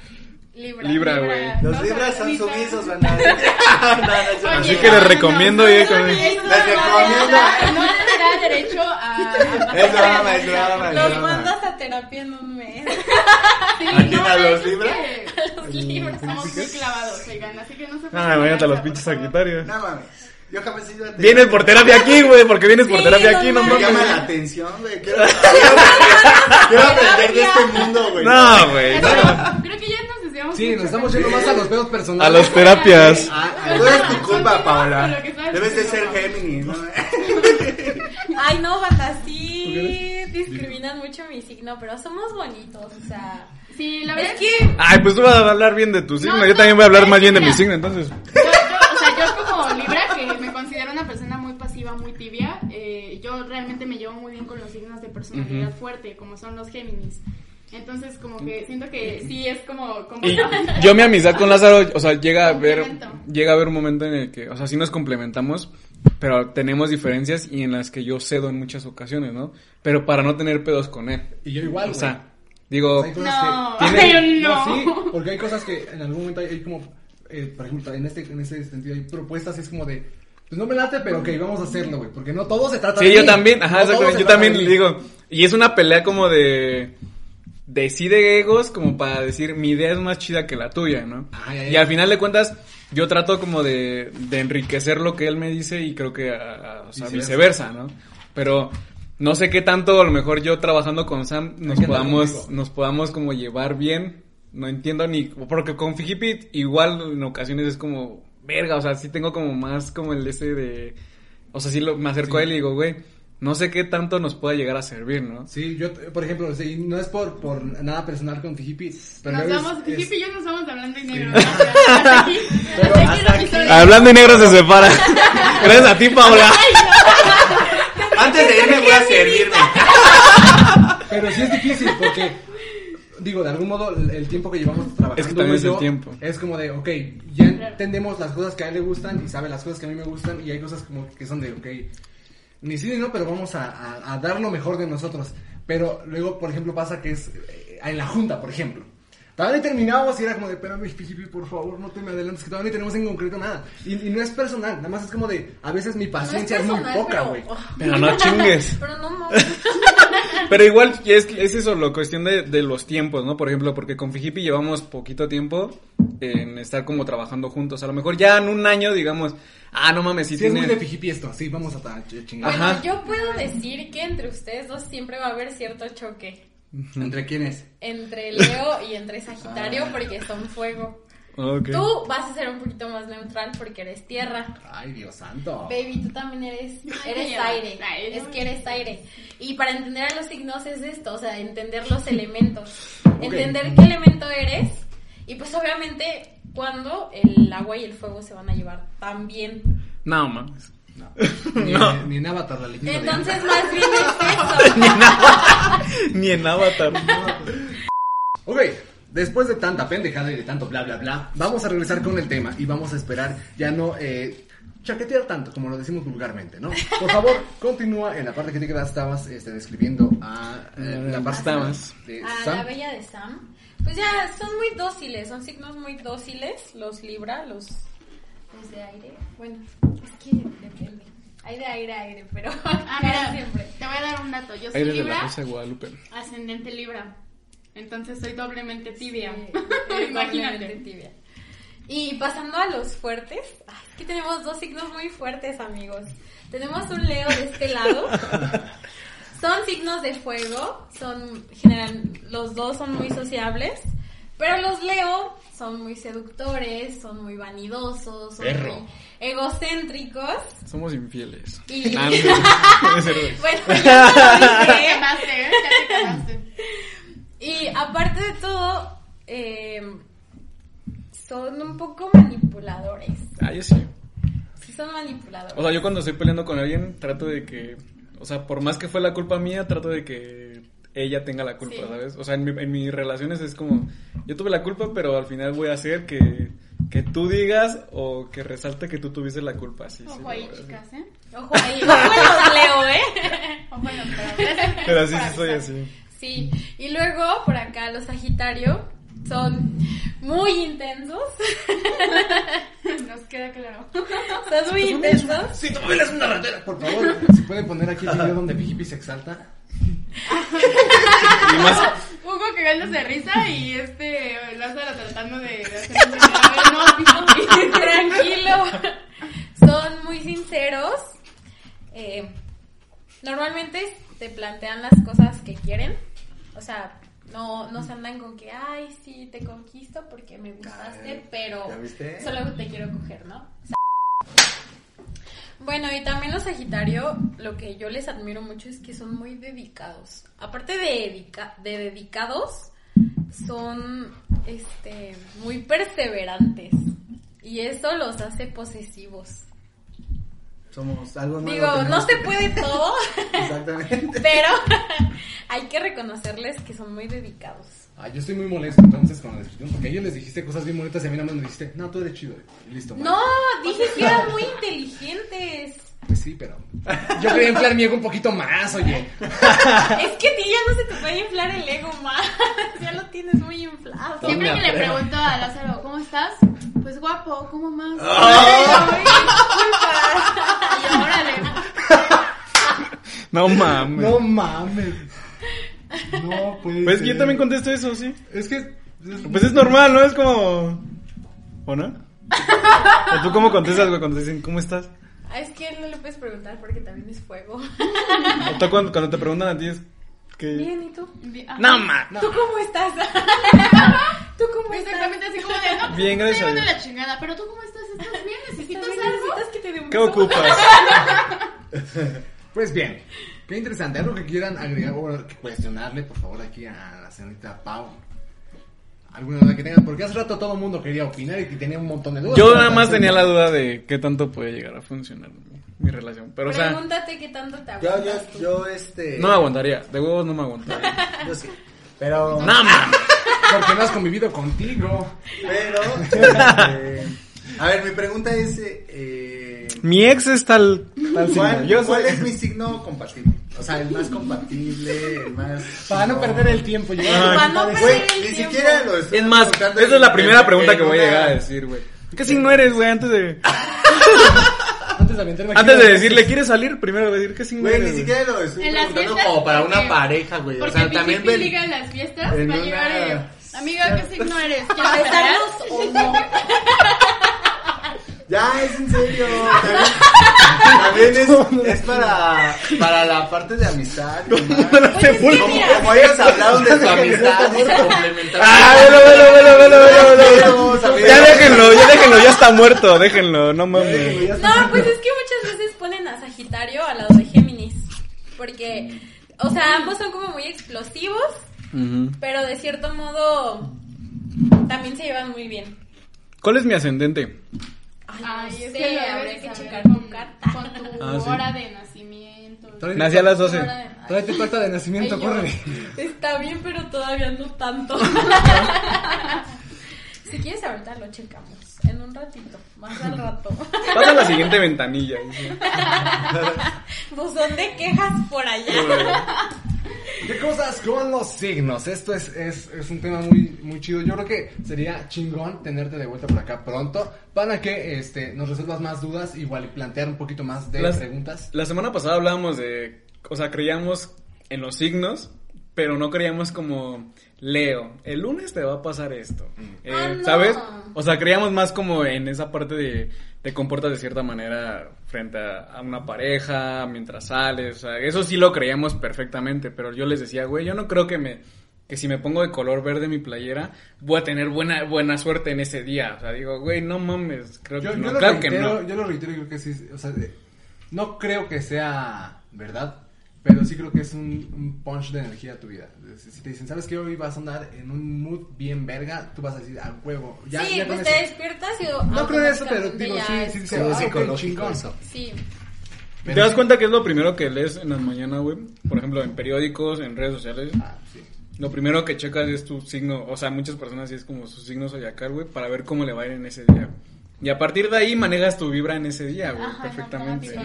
Libra. Libra, güey. Los libras son sumisos, van a Así que les recomiendo ir con- Les no recomiendo. No te da derecho a... a Es broma, es es Los mandas a terapia en un mes. ¿A quién, a los que Libra? Los libros. Somos muy clavados, oigan, así que no se Ah, imagínate a los pinches por. Sagitarios. No mames. Yo jamás he ido a Vienes por terapia aquí, güey, porque vienes por Sí, terapia no aquí, no Me mames. llama la atención, güey. Quiero, quiero, aprender de este mundo, güey. No, güey. No. creo que ya decíamos Sí, mucho nos estamos yendo más a los pedos A personales. las terapias. Ah, no es tu culpa, Paola. Debes de ser. Géminis, ¿no? Ay, no, banda, sí discriminan mucho mi signo, pero somos bonitos, o sea. Sí, la verdad Es que Ay, pues tú vas a hablar bien de tu signo. No, Yo no, también voy a hablar más bien de mi signo, entonces. Yo, yo, o sea, yo como Libra, que me considero una persona muy pasiva, muy tibia, eh, yo realmente me llevo muy bien con los signos de personalidad fuerte, como son los Géminis. Entonces, como que siento que sí es como... como Y yo mi amistad con Lázaro, o sea, llega a ver, llega a haber un momento en el que, o sea, sí nos complementamos, pero tenemos diferencias y en las que yo cedo en muchas ocasiones, ¿no? Pero para no tener pedos con él. Y yo igual, O sea, digo, Hay cosas No, que- tiene- ay, no. No, sí, porque hay cosas que en algún momento hay, hay como, eh, por ejemplo, en este, en este sentido hay propuestas, es como de, pues no me late, pero ok, vamos a hacerlo, güey, porque no todo se trata de Sí, yo mí. también, ajá, No exactamente, yo también le digo, y es una pelea como de, de sí de egos, como para decir, mi idea es más chida que la tuya, ¿no? Ay, ay, y al final de cuentas, yo trato como de, de enriquecer lo que él me dice y creo que, a- a- o sea, Viceversa. ¿no? Pero no sé qué tanto, a lo mejor yo trabajando con Sam, nos podamos, nos podamos como llevar bien, no entiendo ni, porque con Fijipit igual en ocasiones es como, verga, o sea, sí tengo como más como el ese de, o sea, sí lo, me acerco a él y digo, güey, no sé qué tanto nos pueda llegar a servir, ¿no? Sí, yo, por ejemplo, sí, no es por, por nada personal con Fijipi, pero Nos vamos, es- y yo nos vamos hablando en negro. ¿no? Hasta aquí, Pero hasta aquí hasta el episodio. Hablando y negro se separa. Gracias a ti, Paula. Antes de irme voy a servirme. Pero sí es difícil porque, digo, de algún modo el, tiempo que llevamos trabajando. Es que también es el yo, tiempo. Es como de, ok, ya entendemos las cosas que a él le gustan y sabe las cosas que a mí me gustan y hay cosas como que son de, ok, ni sí ni no, pero vamos a, a- a dar lo mejor de nosotros. Pero luego, por ejemplo, pasa que es eh, en la junta, por ejemplo. Todavía ni terminábamos y era como de, espérame, Fijipi, por favor, no te me adelantes, que todavía ni tenemos en concreto nada. Y, y no es personal, nada más es como de, a veces mi paciencia es, muy poca, pero- güey. oh, Pero no chingues. Pero no mames. Pero igual es, es eso, lo cuestión de, de los tiempos, ¿no? Por ejemplo, porque con Fijipi llevamos poquito tiempo en estar como trabajando juntos. A lo mejor ya en un año, digamos, ah, no mames, si Sí, es muy tiene... de Fijipi esto, sí, vamos a chingar. Ajá. Bueno, yo puedo decir que entre ustedes dos siempre va a haber cierto choque. ¿Entre quiénes? entre Leo y entre Sagitario Ah. porque son fuego. Ok. Tú vas a ser un poquito más neutral porque eres tierra. Ay, Dios santo. Baby, tú también eres, eres aire. Ay, Es que eres aire. Y para entender a los signos es esto, o sea, entender los elementos. Entender qué elemento eres. Y pues obviamente cuando el agua y el fuego se van a llevar tan bien. No, mames. No. Ni, No. ni en Avatar la leyenda Entonces más bien es eso. Ni en Avatar. Ni en Avatar. Ok, después de tanta pendejada y de tanto bla bla bla, vamos a regresar con el tema y vamos a esperar ya no eh, chaquetear tanto como lo decimos vulgarmente, ¿no? Por favor, continúa en la parte que te quedas, estabas este, describiendo a eh, la parte de A Sam. la bella de Sam. Pues ya son muy dóciles, son signos muy dóciles, los Libra, los, los de aire. Bueno, es que depende. Hay de aire a aire, pero Ah, mira, siempre. te voy a dar un dato. Yo soy Aire de la Libra, Rosa de Guadalupe. ascendente Libra. Entonces soy doblemente tibia. Sí, eres doblemente Imagínate. tibia. Y pasando a los fuertes, es que tenemos dos signos muy fuertes, amigos. Tenemos un Leo de este lado. Son signos de fuego, son general, los dos son muy sociables, pero los Leo son muy seductores, son muy vanidosos, son Perro. muy egocéntricos. Somos infieles. Y- Ah. Bueno. Y aparte de todo, eh, son un poco manipuladores. Ah, yo sí. Sí, son manipuladores. O sea, yo cuando estoy peleando con alguien, trato de que. O sea, por más que fue la culpa mía, trato de que ella tenga la culpa, Sí. ¿sabes? O sea, en, mi- en mis relaciones es como. Yo tuve la culpa, pero al final voy a hacer que. Que tú digas o que resalte que tú tuviste la culpa. Sí, sí, Ojo ahí, chicas, ¿eh? Ojo ahí, ojo los Leo, ¿eh? Ojo en los pero- Pero así sí para soy así. Sí, y luego por acá los Sagitario son muy intensos. Nos queda claro. Son muy intensos. Si tu familia es una ratera, por favor, si pueden poner aquí el video donde Pijipi se exalta. Y más. Hugo cagándose de risa y este Lázaro tratando de, de hacer un. No. Tranquilo. Son muy sinceros. Eh, normalmente te plantean las cosas que quieren. O sea, no, no se andan con que, ay, sí, te conquisto porque me gustaste, Ay, pero solo te quiero coger, ¿no? O sea, bueno, y también los Sagitario, lo que yo les admiro mucho es que son muy dedicados. Aparte de, dedica- de dedicados, son este muy perseverantes. Y eso los hace posesivos. Somos algo nuevo. Digo, no se que- puede todo, Exactamente. pero hay que reconocerles que son muy dedicados. Ay, yo estoy muy molesto entonces con la descripción, porque a ellos les dijiste cosas bien bonitas y a mí nada más me dijiste, no, tú eres chido. Y listo. No, dije que eran muy inteligentes. Pues sí, pero yo quería inflar mi ego un poquito más, oye. Es que a ti ya no se te puede inflar el ego más. Ya lo tienes muy inflado. Siempre que le pregunto a Lázaro, ¿cómo estás? Pues guapo, ¿cómo más? Ah. Ay, disculpa. Y órale. No mames. No mames. No, pues. Pues que yo también contesto eso, sí. Es que. Pues es normal, ¿no? Es como. ¿O no? ¿O tú cómo contestas, güey, cuando te dicen, ¿cómo estás? Ah, Es que no le puedes preguntar porque también es fuego. O tú cuando, cuando te preguntan a ti es que... Bien, ¿y tú? Ajá. No, ma. ¿Tú cómo estás? ¿Tú cómo estás? Exactamente así como de, no, Bien, pues, gracias a estoy la chingada, pero tú cómo estás, ¿estás bien? ¿Necesitas ¿También algo? necesitas que te dé un ¿Qué ocupas? Pues bien, qué interesante. Algo que quieran agregar o cuestionarle, por favor, aquí a la señorita Pau. ¿Alguna duda que tengan? Porque hace rato todo el mundo quería opinar y que tenía un montón de dudas. Yo nada más tenía la duda de qué tanto puede llegar a funcionar mi, mi relación. Pero, o sea, Pregúntate qué tanto te Yo, aguantas yo, tú. yo, este. no me aguantaría. De huevos no me aguantaría. Yo sí. Pero. No, mames. Porque no has convivido contigo. Pero. este, a ver, mi pregunta es. eh, eh, Mi ex es tal, tal signo. ¿Cuál, Yo cuál soy... es mi signo compatible? O sea, el más compatible, el más. Para no perder el tiempo. llegar a Ay. la Para no perder el ni tiempo. siquiera lo estoy Es más, esa es la primera pregunta que voy a llegar a decir, güey. ¿Qué signo eres, güey? Antes de, Antes de aventarme aquí antes de decirle, ¿quieres salir? Primero voy a decir, ¿qué signo Güey, eres? ni güey? siquiera lo estoy En preguntando como para una pareja, güey. O Porque sea, también ven. liga en las fiestas, va a llegar y, Amiga, ¿qué signo eres? ¿A ¿Quieres besarnos o no? Ya, es en serio. También, también es, es para, para la parte de amistad. Pues que Como, como ellos hablaron de su amistad. Ah, velo, velo, velo, velo. Ya déjenlo, ya déjenlo, ya está muerto, déjenlo, no mames. No, pues es que muchas veces ponen a Sagitario al lado de Géminis. Porque, o sea, ambos son como muy explosivos, pero de cierto modo también se llevan muy bien. ¿Cuál es mi ascendente? Ay, Ay, no es sé, que lo habría que checar con, carta. con tu Ah, sí. hora de nacimiento. Nací a las 12. Hora de- Tráete tu acta de nacimiento, Ay, yo- córrele. Está bien, pero todavía no tanto. si quieres ahorita lo checamos. En un ratito, más al rato. Pasa a la siguiente ventanilla. dice. Buzón de quejas por allá. ¿Qué cosas con los signos? Esto es, es, es un tema muy, muy chido. Yo creo que sería chingón tenerte de vuelta por acá pronto para que este, nos resuelvas más dudas, igual y plantear un poquito más de Las- preguntas. La semana pasada hablábamos de, o sea, creíamos en los signos, pero no creíamos como Leo, el lunes te va a pasar esto. Eh, Ah, no. ¿Sabes? O sea, creíamos más como en esa parte de te comportas de cierta manera frente a, a una pareja, mientras sales, o sea, eso sí lo creíamos perfectamente, pero yo les decía, güey, yo no creo que me que si me pongo de color verde mi playera, voy a tener buena buena suerte en ese día. O sea, digo, güey, no mames, creo Yo, que yo no, lo claro que reitero, no. yo lo reitero y creo que sí, o sea, no creo que sea verdad, pero sí creo que es un, un punch de energía a tu vida. Si te dicen, ¿sabes qué? Hoy vas a andar en un mood bien verga, tú vas a decir, a huevo. Ya, sí, ya pues eso". te despiertas y No creo en eso, pero digo, sí, sí, sí, ah, psicológico eso. Sí. ¿Te das cuenta que es lo primero que lees en las mañanas, güey? Por ejemplo, en periódicos, en redes sociales. Ah, sí. Lo primero que checas es tu signo. O sea, muchas personas sí es como su signo zodiacal, güey, para ver cómo le va a ir en ese día. Y a partir de ahí manejas tu vibra en ese día, güey, Ajá, perfectamente.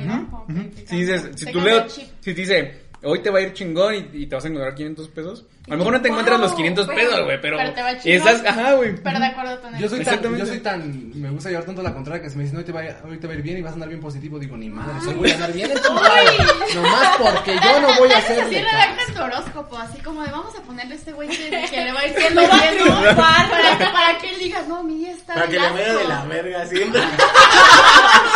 Si dices, si tú leo, si te dice, hoy te va a ir chingón y, y te vas a encontrar 500 pesos. A lo mejor no te encuentras los 500 Wow, pesos, güey, pero, pero te va estás, ajá, güey. Pero de acuerdo con Yo soy, tan, Exactamente. yo soy tan, me gusta llevar tanto la contraria que si me dicen hoy te, va, a- hoy te va a ir bien y vas a andar bien positivo, digo, ni madre, hoy voy a andar bien en tu nomás porque yo no voy a hacerle caso. redactas tu horóscopo, así como de vamos a ponerle a este güey que, que le va a ir va bien, ¿no? triunfar. para, que- para que él diga, no, mi está Para que le bien vaya de asco". la verga siempre.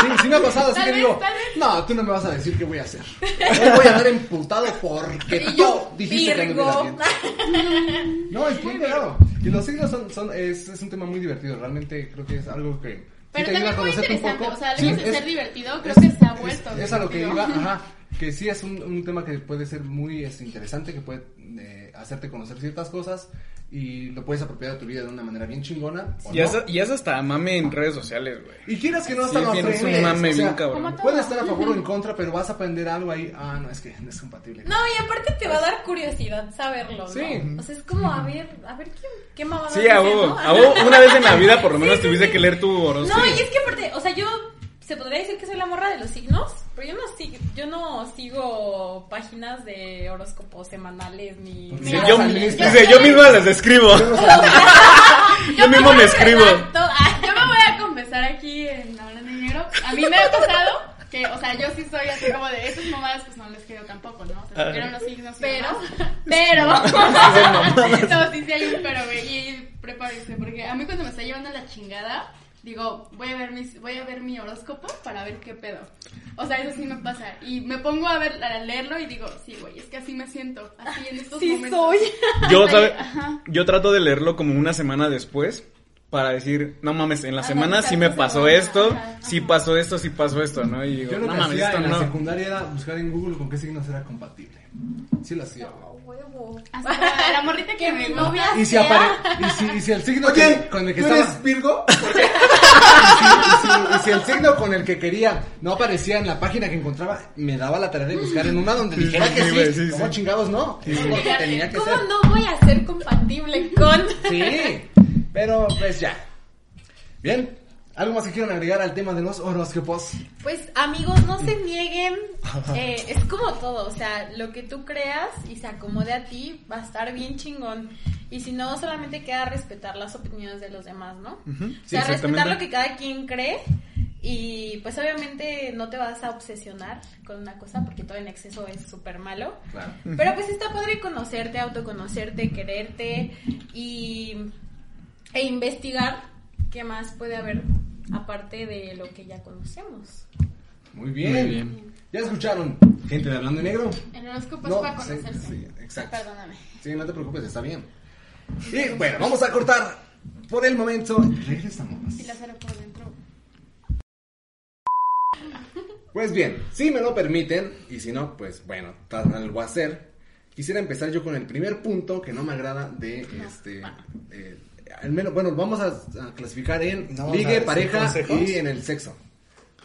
Sí, sí me ha pasado, así que digo, no, tú no me vas a decir qué voy a hacer. Hoy voy a andar emputado porque tú yo, dijiste que no bien. No, es bien claro. Y los signos son, son es, es un tema muy divertido, realmente creo que es algo que... sí Pero te ayuda también a muy conocerte un interesante, poco. o sea, Sí, lejos de es- ser divertido, creo es- que se ha vuelto Es, a lo que iba, ajá. Que sí es un, un tema que puede ser muy este, interesante, que puede eh, hacerte conocer ciertas cosas y lo puedes apropiar a tu vida de una manera bien chingona. o Y no. es, y es hasta mame en redes sociales, güey. Y quieras que no Sí, hasta lo tienes un mame o sea, bien cabrón. como todo. Puede estar a favor o en contra, pero vas a aprender algo ahí. Ah, no, es que no es compatible. No, y aparte te va a dar curiosidad saberlo, ¿no? Sí. O sea, es como, a ver, a ver qué, qué mamada Sí, a vos, ¿no? a vos una vez en la vida por lo menos Sí, sí, tuviste sí. que leer tu horóscopo. No, y es que aparte, o sea, yo se podría decir que soy la morra de los signos, pero yo no sigo, yo no sigo páginas de horóscopos semanales ni Sí, yo, o sea, dice, yo- yo misma las escribo. yo mismo me escribo. Ah, Yo me voy a confesar aquí en Hablando de Negro. A mí me ha pasado que, o sea, yo sí soy así como de esas mamadas, pues no les quiero tampoco, ¿no? O sea, quiero los signos Pero-. Pero. no, sí, sí hay un pero, güey. Y prepárense, porque a mí cuando me está llevando la chingada, digo, voy a ver mis, voy a ver mi horóscopo para ver qué pedo. O sea, eso sí me pasa. Y me pongo a ver, a leerlo y digo, sí, güey, es que así me siento. Así en estos Sí momentos. soy. Yo, ajá. Yo trato de leerlo como una semana después para decir, no mames, en la semana sí me pasó esto, ajá, sí ajá. pasó esto, sí pasó esto, ¿no? Y digo, Yo lo no que mames, hacía esto en la no. secundaria era buscar en Google con qué signos era compatible. Sí lo hacía. Hasta la, la morrita que mi novia Y si, apare y, si, y si el signo Oye, que- con el que ¿tú estaba... eres Virgo? Y si, y si- y si el signo con el que quería no aparecía en la página que encontraba, me daba la tarea de buscar en una donde dijera que Sí, sí. sí, ¿Cómo sí. chingados no? Porque tenía que ¿Cómo ser. no voy a ser compatible con? Sí, pero pues ya. Bien, ¿algo más que quieran agregar al tema de los horóscopos? Pues amigos, no se nieguen. Eh, es como todo, o sea, lo que tú creas y se acomode a ti va a estar bien chingón. Y si no, solamente queda respetar las opiniones de los demás, ¿no? Ujú, O sí, sea, respetar lo que cada quien cree. Y pues obviamente no te vas a obsesionar con una cosa porque todo en exceso es súper malo. Claro. Pero pues está padre conocerte, autoconocerte, quererte y e investigar qué más puede haber aparte de lo que ya conocemos. Muy bien. Muy bien. ¿Ya escucharon? Gente de Hablando en Negro. El horóscopo No, es para conocerse. sí, exacto. Perdóname. Sí, no te preocupes, está bien. Y bueno, vamos a cortar por el momento. Regresamos. La cero por dentro. Pues bien, si me lo permiten, y si no, pues bueno, tal vez lo voy a hacer. Quisiera empezar yo con el primer punto que no me agrada de este. eh, al menos, bueno, vamos a, a clasificar en No, ligue, pareja y en el sexo.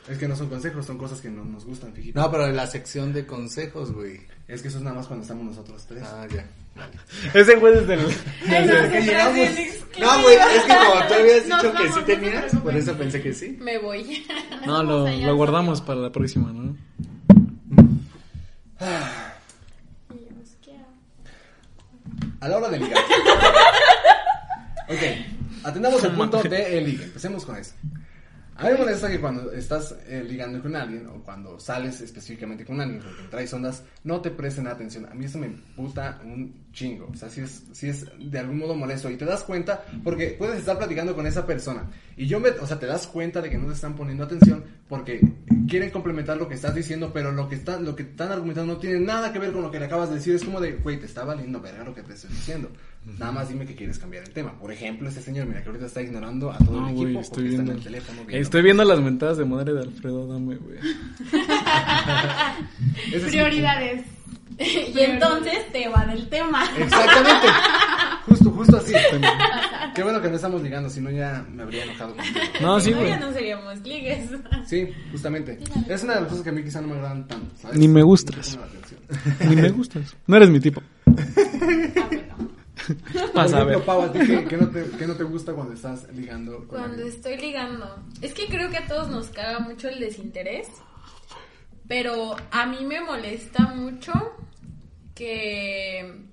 Es que no son consejos, son cosas que no nos gustan, fíjate. No, pero en la sección de consejos, güey. Es que eso es nada más cuando estamos nosotros tres. Ah, ya. Ese fue desde el... Desde que llegamos. No, güey, es que como tú habías dicho que sí tenías, por eso pensé que sí. Me voy. No, lo, lo guardamos para la próxima, ¿no? A la hora de ligar. ok, atendamos el punto de el ligue. Empecemos con eso. A mí me molesta que cuando estás eh, ligando con alguien o cuando sales específicamente con alguien porque traes ondas, no te presten atención. A mí eso me puta un chingo. O sea, si es, si es de algún modo molesto y te das cuenta porque puedes estar platicando con esa persona y yo me, o sea, te das cuenta de que no te están poniendo atención porque quieren complementar lo que estás diciendo, pero lo que están, lo que están argumentando no tiene nada que ver con lo que le acabas de decir. Es como de, güey, te está valiendo verga lo que te estoy diciendo. Nada más dime que quieres cambiar el tema. Por ejemplo, este señor, mira, que ahorita está ignorando a todo No, el equipo estoy porque está en viendo. el teléfono. viendo- Estoy viendo las mentadas de madre de Alfredo, dame, güey. Prioridades. y entonces te va del tema. Exactamente. Justo, justo así. Qué bueno que no estamos ligando, si no ya me habría enojado contigo. No, sí, Si no, güey. ya no seríamos ligues. Sí, justamente. Es una de las cosas que a mí quizá no me agradan tanto, ¿sabes? Ni me gustas. Ni me gustas. No eres mi tipo. Ah. Vas Por a ver. Pau, ¿a ti qué, qué no te, qué no te gusta cuando estás ligando con Cuando alguien? estoy ligando. Es que creo que a todos nos caga mucho el desinterés. Pero a mí me molesta mucho que,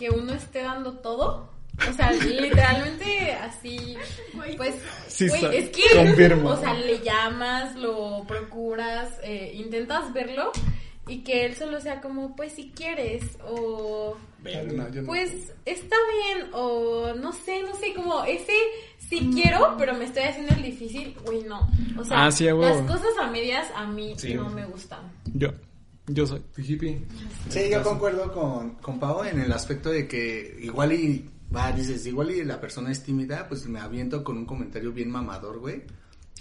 que uno esté dando todo. O sea, literalmente así, pues, Sí, es que, confirmo. o sea, le llamas, lo procuras, eh, intentas verlo y que él solo sea como, pues, si quieres, o No, yo no. pues está bien, o no sé, no sé, como ese sí quiero, pero me estoy haciendo el difícil, uy, no. O sea, Ah, sí, las cosas a medias a mí Sí. no me gustan. Yo. Yo soy. Tu hippie. Sí, yo concuerdo con, con Pau en el aspecto de que igual y, va, dices, igual y la persona es tímida, pues me aviento con un comentario bien mamador, güey.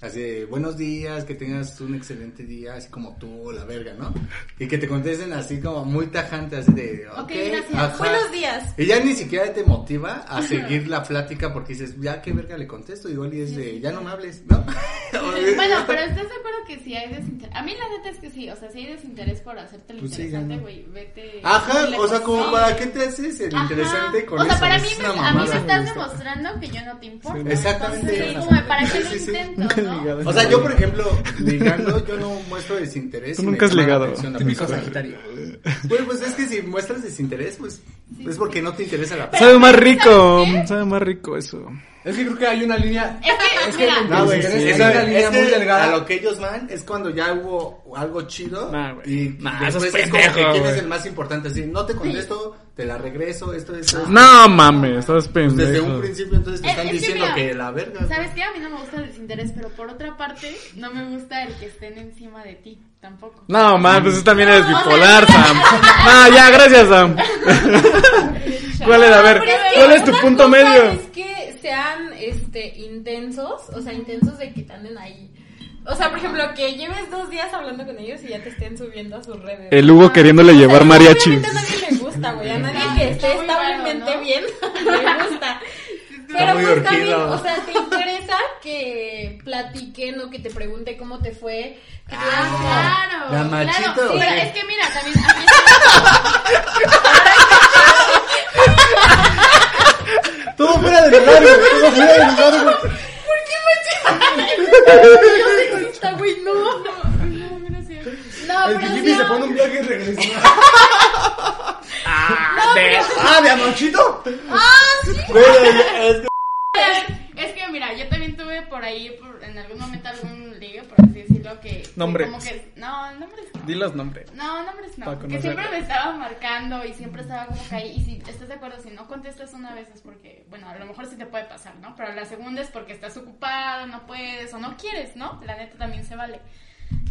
Así de, buenos días, que tengas un excelente día, así como tú, la verga, ¿no? Y que te contesten así como muy tajante, así de, ok, Ok, gracias. ajá. Buenos días. Y ya ni siquiera te motiva a seguir la plática porque dices, ya qué verga le contesto, igual y es de, ya no me hables, ¿no? Bueno, pero ¿estás de acuerdo que si hay desinterés? A mí la neta es que sí, o sea, si hay desinterés por hacerte el Pues interesante, güey, vete. Ajá, o sea, como Sí. para qué te haces el Ajá. interesante con O sea, eso. para mí, me, a mí me estás demostrando que yo no te importo. Exactamente. Entonces, como, ¿para qué lo intento, O sea, yo por ejemplo, ligando, yo no muestro desinterés. Tú nunca has ligado. Pues, pues es que si muestras desinterés, pues es porque no te interesa la persona. Sabe más ¿sabes rico. Sabe más rico eso. Es que creo que hay una línea. Es que, mira, No, güey, Es sí, que esa- hay una línea es que muy delgada. A lo que ellos van es cuando ya hubo algo chido. Nah, güey. y Nah, después eso es es como que pendejo, quién es güey. el más importante. Así, no te contesto, te la regreso, esto, esto. esto. No mames, estás Pues desde un pendejo. principio entonces te Es- están es que diciendo mira, que la verga. ¿Sabes qué? A mí no me gusta el desinterés, pero por otra parte, no me gusta el que estén encima de ti, tampoco. No, man, pues tú también eres No, bipolar, Sam. No, ya, gracias, Sam. ¿Cuál es? A ver, es que ¿cuál es tu punto medio? Sean este intensos, o sea, intensos de que te anden ahí. O sea, por ejemplo, que lleves dos días hablando con ellos y ya te estén subiendo a sus redes. El Hugo queriéndole O sea, llevar mariachis. Obviamente a nadie le gusta, güey. A nadie que esté establemente ¿no? bien le gusta. Pero pues también, o sea, te interesa que platiquen o que te pregunte cómo te fue. Que te Ah, digan, claro. ¿La machito claro. Sí, pero es que mira, también a mí Todo fuera de lugar, güey. Todo fuera de lugar, güey. Está güey, no. No, gracias. No, El pero hippie sí, se pone un viaje y regresa. Ah, de anochito. Ah, sí. Güey, es que Es que mira, yo también tuve por ahí, por, en algún momento, algún ligue, por así decirlo, que... que Nombres. Como que, no, nombres no. Di los nombres. No, nombres no. Que siempre me estaba marcando y siempre estaba como que ahí. Y si estás de acuerdo, si no contestas una vez es porque, bueno, a lo mejor sí te puede pasar, ¿no? Pero la segunda es porque estás ocupado, no puedes o no quieres, ¿no? La neta también se vale.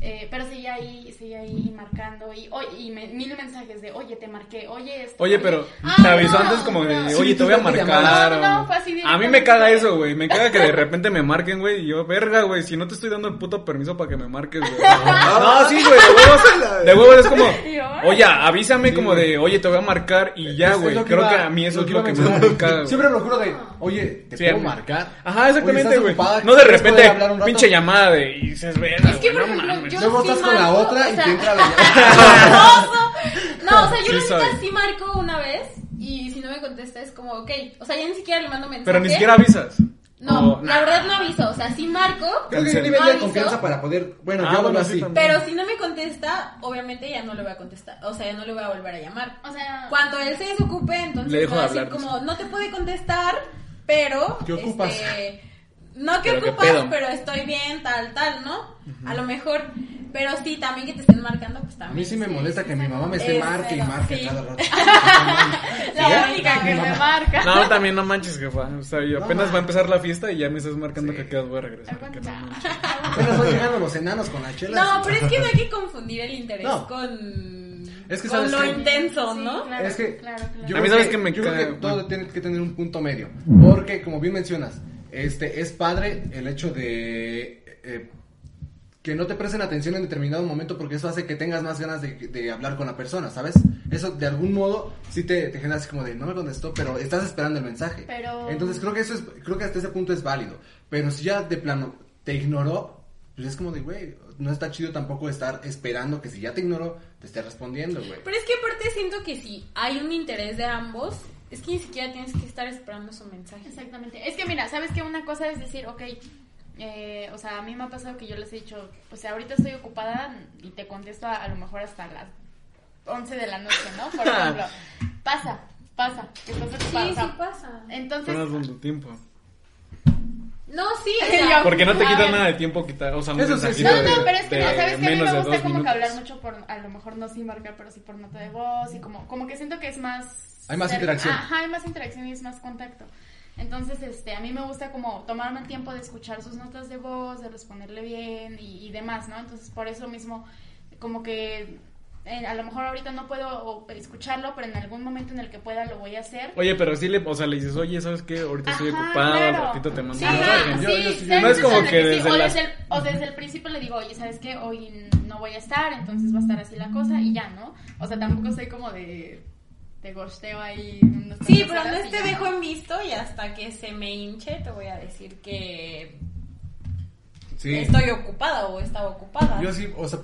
Eh, pero sigue ahí, sigue ahí marcando y, oye, y me- mil mensajes de, oye, te marqué, oye, esto. Oye, pero Ah, te avisó no. antes como de, No. oye, Sí, te voy a marcar. llamaste. No, no, o- fue así a mí me caga eso, güey. Me caga que de repente me marquen, güey. Y yo, verga, güey, si no te estoy dando el puto permiso para que me marques, güey. No, sí, güey, de huevos. De huevos es como, oye, avísame Sí, como de, oye, te voy a marcar y ya, güey. Creo iba- que a mí eso es lo que a me güey. Siempre lo juro de, oye, te Sí, puedo marcar. Ajá, exactamente, güey. No de ¿Quieres poder repente, pinche llamada de, y dices, verga, no mames. Yo Luego sí estás con la marco, otra o y sea- te entra la llamada. No, o sea, yo Sí la neta sí marco una vez y si no me contesta es como, ok, o sea, ya ni siquiera le mando mensaje. Pero ni siquiera avisas. No, la verdad no aviso, o sea, sí marco, Creo que hay Cancel. un nivel de ¿Aviso? confianza para poder, bueno, Ah, yo hablo bueno, sí, así. también. pero si no me contesta, obviamente ya no le voy a contestar, o sea, ya no le voy a volver a llamar. O sea, Cuando él se desocupe, entonces Le dejo va a de decir hablar, como, no te puede contestar, pero... ¿Qué ocupas? este, no que Pero qué ocupas, pedo. pero estoy bien, tal, tal, ¿no? A lo mejor, pero sí, también que te estén marcando, pues A también. mí sí me sí, molesta sí, que sí. mi mamá me esté Es marque y verdad, marque sí. cada rato. la única que me marca. No, también no manches, jefa. O sea, yo apenas va a empezar la fiesta y ya me estás marcando Sí. que quedas voy a regresar. Que no. Apenas van llegando los enanos con las chelas. No, pero es que no hay que confundir el interés No. con, Es que con sabes lo que- intenso, Sí, ¿no? claro, es que claro, claro. yo A mí sabes que me yo creo que todo tiene que tener un punto medio, porque como bien mencionas, este es padre el hecho de eh, que no te presten atención en determinado momento porque eso hace que tengas más ganas de, de hablar con la persona, ¿sabes? Eso de algún modo sí te, te genera así como de no me contestó, pero estás esperando el mensaje. Pero- Entonces creo que eso es creo que hasta ese punto es válido, pero si ya de plano te ignoró, pues es como de güey, no está chido tampoco estar esperando que si ya te ignoró te esté respondiendo, güey. Pero es que aparte siento que si hay un interés de ambos, es que ni siquiera tienes que estar esperando su mensaje. Exactamente. Es que mira, ¿sabes qué? Una cosa es decir, ok, eh, o sea, a mí me ha pasado que yo les he dicho, o sea, ahorita estoy ocupada y te contesto a, a lo mejor hasta las 11 de la noche, ¿no? Por ejemplo, pasa, pasa, que estás ocupada. Sí, o sea, sí pasa. Entonces, tiempo. No, sí, o sea, Porque no te quita ver. nada de tiempo quitar, o sea, un Eso sí, sí. no, de- no, pero es que de no, ¿sabes que A mí me gusta como que hablar mucho por, a lo mejor no sin marcar, pero sí por nota de voz y como, como que siento que es más... Hay más interacción. Ajá, hay más interacción y es más contacto. Entonces, este, a mí me gusta como tomarme el tiempo de escuchar sus notas de voz, de responderle bien y, y demás, ¿no? Entonces, por eso mismo, como que eh, a lo mejor ahorita no puedo escucharlo, pero en algún momento en el que pueda lo voy a hacer. Oye, pero sí le, o sea, le dices, oye, ¿sabes qué? Ahorita estoy Ajá, ocupado, al claro. ratito te mando Sí, un mensaje. Yo- sí, yo sí- sí, no es como que desde o, las- desde el, o desde el principio le digo, oye, ¿sabes qué? Hoy no voy a estar, entonces va a estar así la cosa y ya, ¿no? O sea, tampoco soy como de, de gosteo ahí. Sí, pero no te dejo en visto y hasta que se me hinche te voy a decir que Sí. estoy ocupada o estaba ocupada. Yo sí, o sea,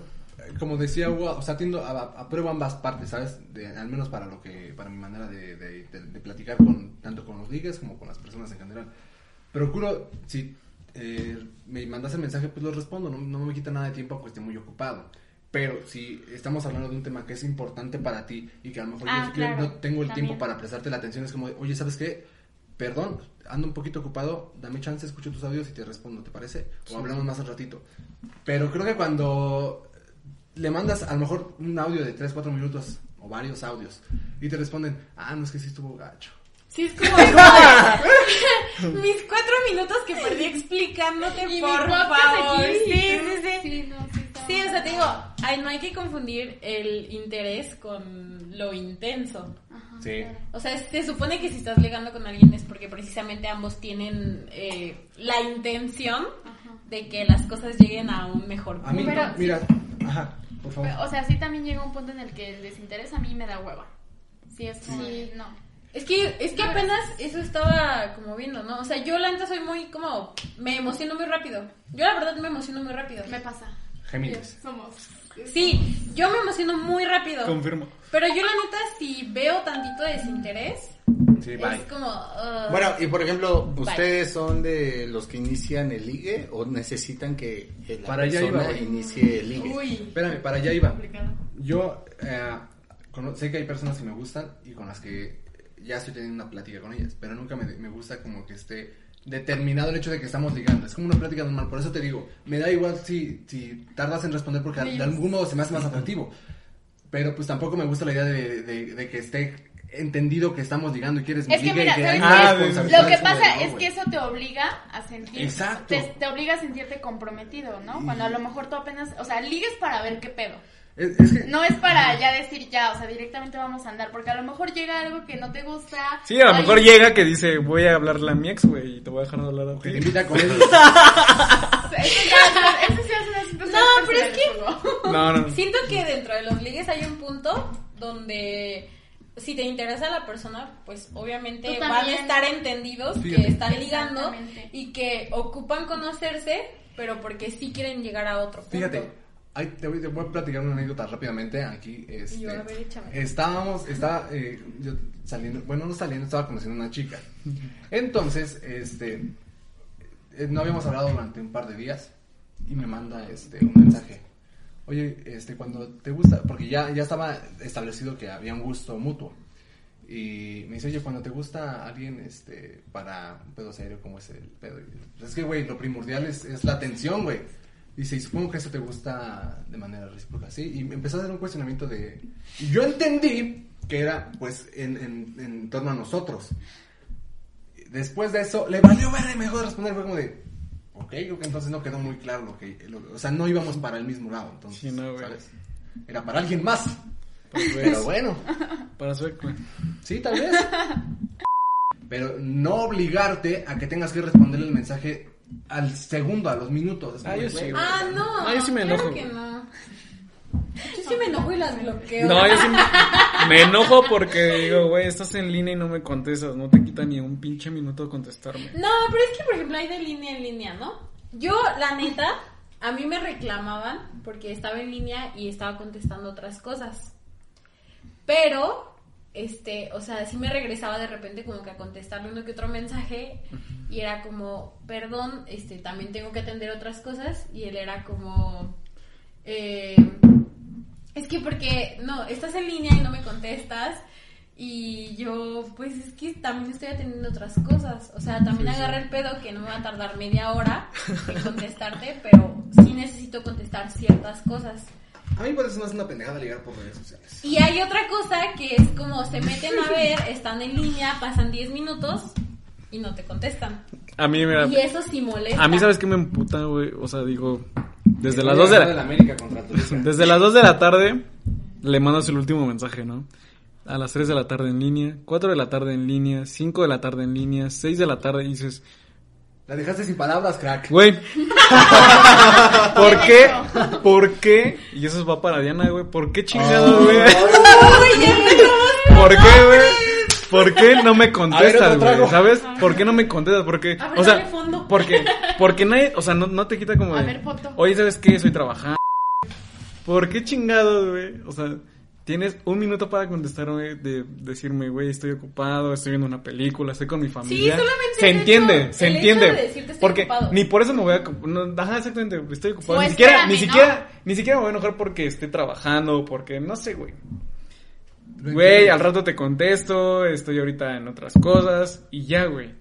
como decía Hugo, o sea, atiendo, a, apruebo ambas partes, ¿sabes? De- al menos para lo que, para mi manera de, de, de- platicar con, tanto con los ligues como con las personas en general. Procuro, si eh, me mandas el mensaje, pues lo respondo, no, no me quita nada de tiempo aunque esté muy ocupado. Pero si estamos hablando de un tema que es importante para ti y que a lo mejor Ah, yo, claro, no tengo el también. tiempo para prestarte la atención, es como, de, oye, ¿sabes qué? Perdón, ando un poquito ocupado, dame chance, escucho tus audios y te respondo, ¿te parece? O hablamos más al ratito. Pero creo que cuando le mandas a lo mejor un audio de 3, 4 minutos o varios audios y te responden, ah, no es que sí estuvo gacho. Sí, es como mis cuatro minutos que perdí explicándote, Y por favor. aquí. Sí, sí, sí. Sí, no, sí, está Sí, o sea, te digo, ay, no hay que confundir el interés con lo intenso. Ajá, Sí. claro. O sea, se supone que si estás ligando con alguien es porque precisamente ambos tienen eh, la intención Ajá. de que las cosas lleguen a un mejor A mí, punto. Pero- mira, ajá, por favor. Pero, o sea, sí también llega un punto en el que el desinterés a mí me da hueva. Sí, es como, Sí. no. Es que, es que apenas eso estaba como viendo, ¿no? O sea, yo la neta soy muy como, me emociono muy rápido. Yo la verdad me emociono muy rápido. Me pasa. Géminis. Somos. Sí, yo me emociono muy rápido. Confirmo. Pero yo la neta, si veo tantito desinterés, Sí, bye. es como... uh, Bueno, y por ejemplo, Bye. ¿ustedes son de los que inician el ligue o necesitan que la Para allá persona iba, inicie el ligue? Uy. Espérame, para allá iba. Complicado. Yo eh, sé que hay personas que me gustan y con las que ya estoy teniendo una plática con ellas, pero nunca me, me gusta como que esté determinado el hecho de que estamos ligando. Es como una plática normal. Por eso te digo, me da igual si, si tardas en responder porque Sí. de algún modo se me hace más atractivo. Pero pues tampoco me gusta la idea de, de- de que esté entendido que estamos ligando y quieres mi Es que liga y mira, que. Ah, Lo que pasa no, es que eso te obliga a sentir. Exacto. Te, te obliga a sentirte comprometido, ¿no? Cuando a lo mejor tú apenas. O sea, ligues para ver qué pedo. Es, es que, No es para ya decir ya, o sea, directamente vamos a andar. Porque a lo mejor llega algo que no te gusta. Sí, a lo mejor llega que dice, voy a hablarle a mi ex, güey, y te voy a dejar de hablar a te ti. invita a comer. Eso ya, eso ya es una situación No, pero es No, no. Siento que dentro de los ligues hay un punto donde si te interesa la persona, pues obviamente van a estar entendidos que están ligando y que ocupan conocerse, pero porque sí quieren llegar a otro punto. Fíjate, ay, te, voy, te voy a platicar una anécdota rápidamente aquí. Este, Yo, a ver, échame. estábamos, estaba eh, yo saliendo, bueno, no saliendo, estaba conociendo a una chica. Entonces, este, eh, no habíamos hablado durante un par de días y me manda este un mensaje. Oye, este, cuando te gusta, porque ya, ya estaba establecido que había un gusto mutuo. Y me dice, oye, cuando te gusta alguien, este, para un pedo serio, ¿cómo es el pedo? Es que, güey, lo primordial es, es la atención, güey. Dice, y supongo que eso te gusta de manera recíproca, ¿sí? Y me empezó a hacer un cuestionamiento de... Y yo entendí que era, pues, en, en, en torno a nosotros. Después de eso, le valió ver y me dejó de responder. Fue como de, ok, creo que entonces no quedó muy claro lo que... lo- o sea, no íbamos para el mismo lado, entonces, Sí, no, güey. ¿sabes? Era para alguien más. Pues, Pero bueno, Para su ex, güey. sí, tal vez. Pero no obligarte a que tengas que responderle el mensaje al segundo, a los minutos. Ah, yo sí, güey, Ah, no. Ah, yo sí me claro enojo. que no. Yo sí me enojo y las bloqueo. No, yo sí me, me enojo porque digo, güey, estás en línea y no me contestas, no te quita ni un pinche minuto contestarme. No, pero es que, por ejemplo, hay de línea en línea, ¿no? Yo, la neta, a mí me reclamaban porque estaba en línea y estaba contestando otras cosas. Pero, este, o sea, sí me regresaba de repente como que a contestarle uno que otro mensaje y era como, perdón, este, también tengo que atender otras cosas y él era como, eh, es que porque, no, estás en línea y no me contestas. Y yo, pues es que también estoy atendiendo otras cosas. O sea, también agarra el pedo que no me va a tardar media hora en contestarte, pero sí necesito contestar ciertas cosas. A mí no es una pendejada ligar por redes sociales. Y hay otra cosa que es como se meten a ver, están en línea, pasan 10 minutos y no te contestan. A mí, mira, Y eso sí molesta. a mí, ¿sabes qué me emputa, güey? O sea, digo, desde las 2 de la... América contra Toluca. Desde las 2 de la tarde le mandas el último mensaje, ¿no? A las 3 de la tarde en línea, 4 de la tarde en línea, 5 de la tarde en línea, 6 de la tarde y dices, La dejaste sin palabras, crack. güey, ¿por qué? ¿Por qué? Y eso va para Diana, güey, ¿por qué chingados, güey? ¿Por qué, güey? ¿Por qué no me contestas, güey? ¿Sabes? ¿Por qué no me contestas? Porque, A ver, o sea, fondo. porque, porque nadie, o sea, no, no te quita como A de, ver, foto. oye, ¿sabes qué? Estoy trabajando. ¿Por qué chingados, güey? O sea, tienes un minuto para contestarme, de decirme, güey, estoy ocupado, estoy viendo una película, estoy con mi familia. solamente se entiende, hecho- se entiende. de porque ocupado. ni por eso me voy a, no, ajá, exactamente, estoy ocupado. Ni siquiera, espérame, ni ¿no? siquiera, ni siquiera me voy a enojar porque esté trabajando, o porque no sé, güey. Güey, al rato te contesto, estoy ahorita en otras cosas y ya, güey.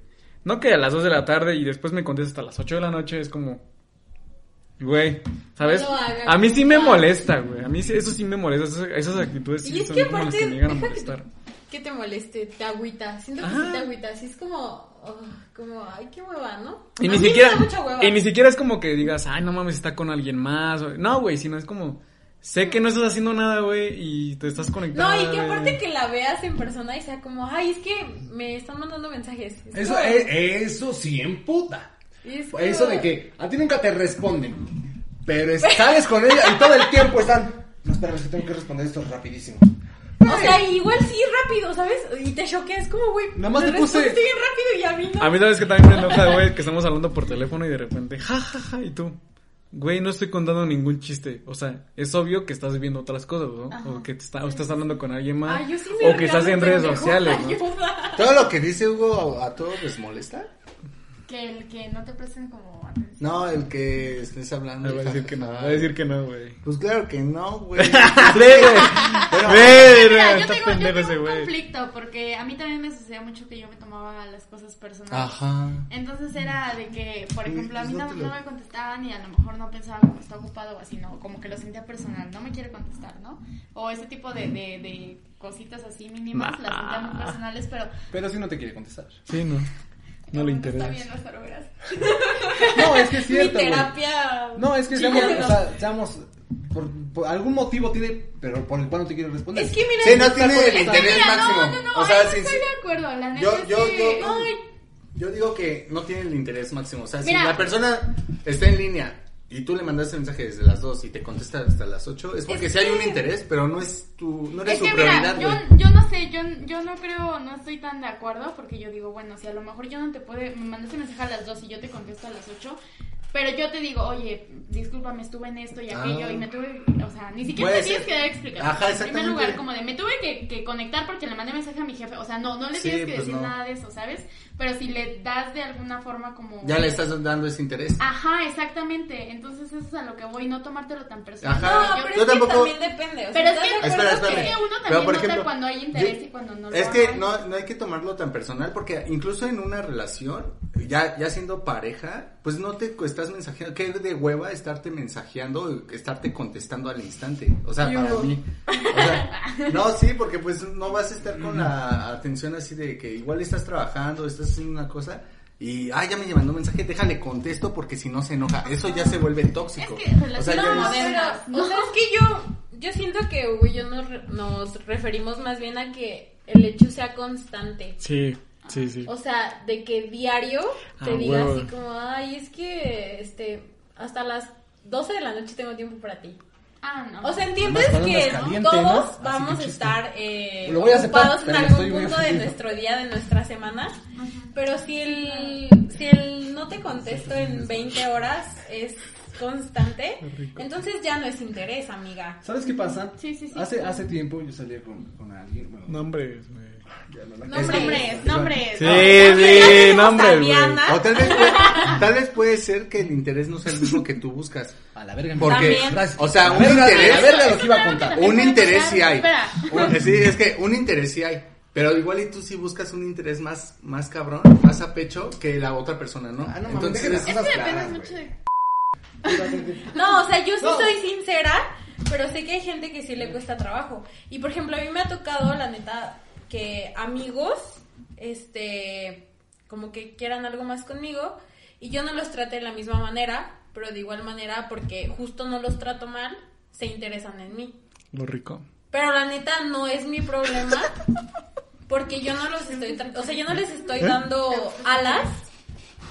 No que a las 2 de la tarde y después me contestas hasta las 8 de la noche, es como... Güey, ¿sabes? No lo hagas, a mí sí me molesta, güey. A mí sí- eso sí me molesta, esas, esas actitudes sí Y es son que como las aparte, que me llegan a molestar. que te moleste, te agüita. Siento que sí te agüita. Así es como, oh, como, ay, qué hueva, ¿no? Y A ni siquiera, da mucha hueva. y ni siquiera es como que digas, ay, no mames, está con alguien más. o- No, güey, sino es como, sé que no estás haciendo nada, güey, y te estás conectando. No, y que aparte que la veas en persona y sea como, ay, es que me están mandando mensajes. Es Eso, como- eh, eso sí emputa. es como- Eso de que a ti nunca te responden, pero es- sales con ella y todo el tiempo están. No, espérame, es que tengo que responder esto rapidísimo. O sea, igual sí rápido, ¿sabes? Y te choqueas como, güey. Nada más te puse- respondiste bien rápido y a mí no. A mí sabes que también me enoja, güey, que estamos hablando por teléfono y de repente, ja, ja, ja, y tú, güey, no estoy contando ningún chiste. O sea, es obvio que estás viendo otras cosas, ¿no? O que te está, o estás hablando con alguien más. Ay, yo sí me o que estás en redes sociales, ¿no? Todo lo que dice Hugo a, a todos les molesta. Que el que no te presten como atención. No, el que estés hablando. Me va a decir que no, va a decir que no, güey. Pues claro que no, güey. Ve, güey. Mira, yo tengo, yo tengo un conflicto porque a mí también me sucedía mucho que yo me tomaba las cosas personales. Ajá. Entonces era de que, por Sí, ejemplo, a pues mí no no, te lo- no me contestaban y a lo mejor no pensaba como está ocupado o así, ¿no? Como que lo sentía personal, no me quiere contestar, ¿no? O ese tipo de, de, de cositas así mínimas, las sentía muy personales, pero... Pero si no te quiere contestar. Sí, no. No le Está interesa. bien, lo verás. No, es que es cierto. terapia. No, es que seamos, o sea, seamos por, por algún motivo tiene, pero por el cual no te quiere responder. Es que mira, Sí, no tiene el interés Mira, máximo. no, no, no, o sea, sí, estoy sí. de acuerdo, la neta Yo, es yo, que- yo, yo digo que no tiene el interés máximo. O sea, Mira. si la persona está en línea y tú le mandaste mensaje desde las 2 y te contesta hasta las 8, es porque sí hay un interés, pero no es tu, no eres Es su prioridad, mira, yo, yo no sé, yo, yo no creo, no estoy tan de acuerdo porque yo digo, bueno, si a lo mejor yo no te puede, me mandaste mensaje a las 2 y yo te contesto a las 8, pero yo te digo, oye, discúlpame, estuve en esto y aquello Ah. y me tuve, o sea, ni siquiera te tienes que dar explicación. Ajá, En primer exactamente. lugar, como de, me tuve que, que conectar porque le mandé mensaje a mi jefe, o sea, no, no le Sí, tienes que pues decir no. nada de eso, ¿sabes? Pero si le das de alguna forma como... Ya le estás dando ese interés. Ajá, exactamente, entonces eso es a lo que voy, no tomártelo tan personal. Ajá. No, Yo- pero Yo es tampoco- que también depende. O sea, Pero es ¿estás que- de Espera, acuerdo espera. Es que uno Pero, también por nota cuando hay interés yo- y cuando no lo Es que no, no hay que tomarlo tan personal porque incluso en una relación, ya, ya siendo pareja, pues no te estás mensajeando, que de hueva estarte mensajeando, estarte contestando al instante. O sea, para mí. O sea, no, sí, porque pues no vas a estar con la atención así de que igual estás trabajando, estás haciendo una cosa. Y, ah, ya me mandó un mensaje, déjale contesto porque si no se enoja. Eso ya se vuelve tóxico. Es que O sea, No, es- modernas, pero, ¿no? o sea, es que yo, yo siento que Hugo y yo nos, nos referimos más bien a que el hecho sea constante. Sí, sí, sí. O sea, de que diario te Ah, diga huevo. así como, ay, es que, este, hasta las 12 de la noche tengo tiempo para ti. Ah, no. O sea, entiendes que todos vamos que a estar eh, Lo voy a aceptar, ocupados en pero algún punto de nuestro día, de nuestra semana. Pero si el, si el no te contesto en 20 horas es constante, entonces ya no es interés, amiga. ¿Sabes qué pasa? Sí, sí, sí. Hace, hace tiempo yo salía con, con alguien. Bueno, no la- Nombres. Nombres. Sí, sí, nombres. O tal vez, puede, tal vez puede ser que el interés no sea el mismo que tú buscas. A la verga. Porque, o sea, A un a interés, ver, a lo que iba a contar. Un interés sí hay. Espera. Un- sí, es que un interés sí hay. Pero igual y tú sí buscas un interés más, más cabrón, más a pecho que la otra persona, ¿no? Ah, no, Entonces, Es que depende mucho de... No, o sea, yo sí No. soy sincera, pero sé que hay gente que sí le cuesta trabajo. Y por ejemplo, a mí me ha tocado, la neta, que amigos, este, como que quieran algo más conmigo y yo no los trate de la misma manera, pero de igual manera, porque justo no los trato mal, se interesan en mí. Lo rico. Pero la neta no es mi problema, porque yo no los estoy, o sea, yo no les estoy dando alas.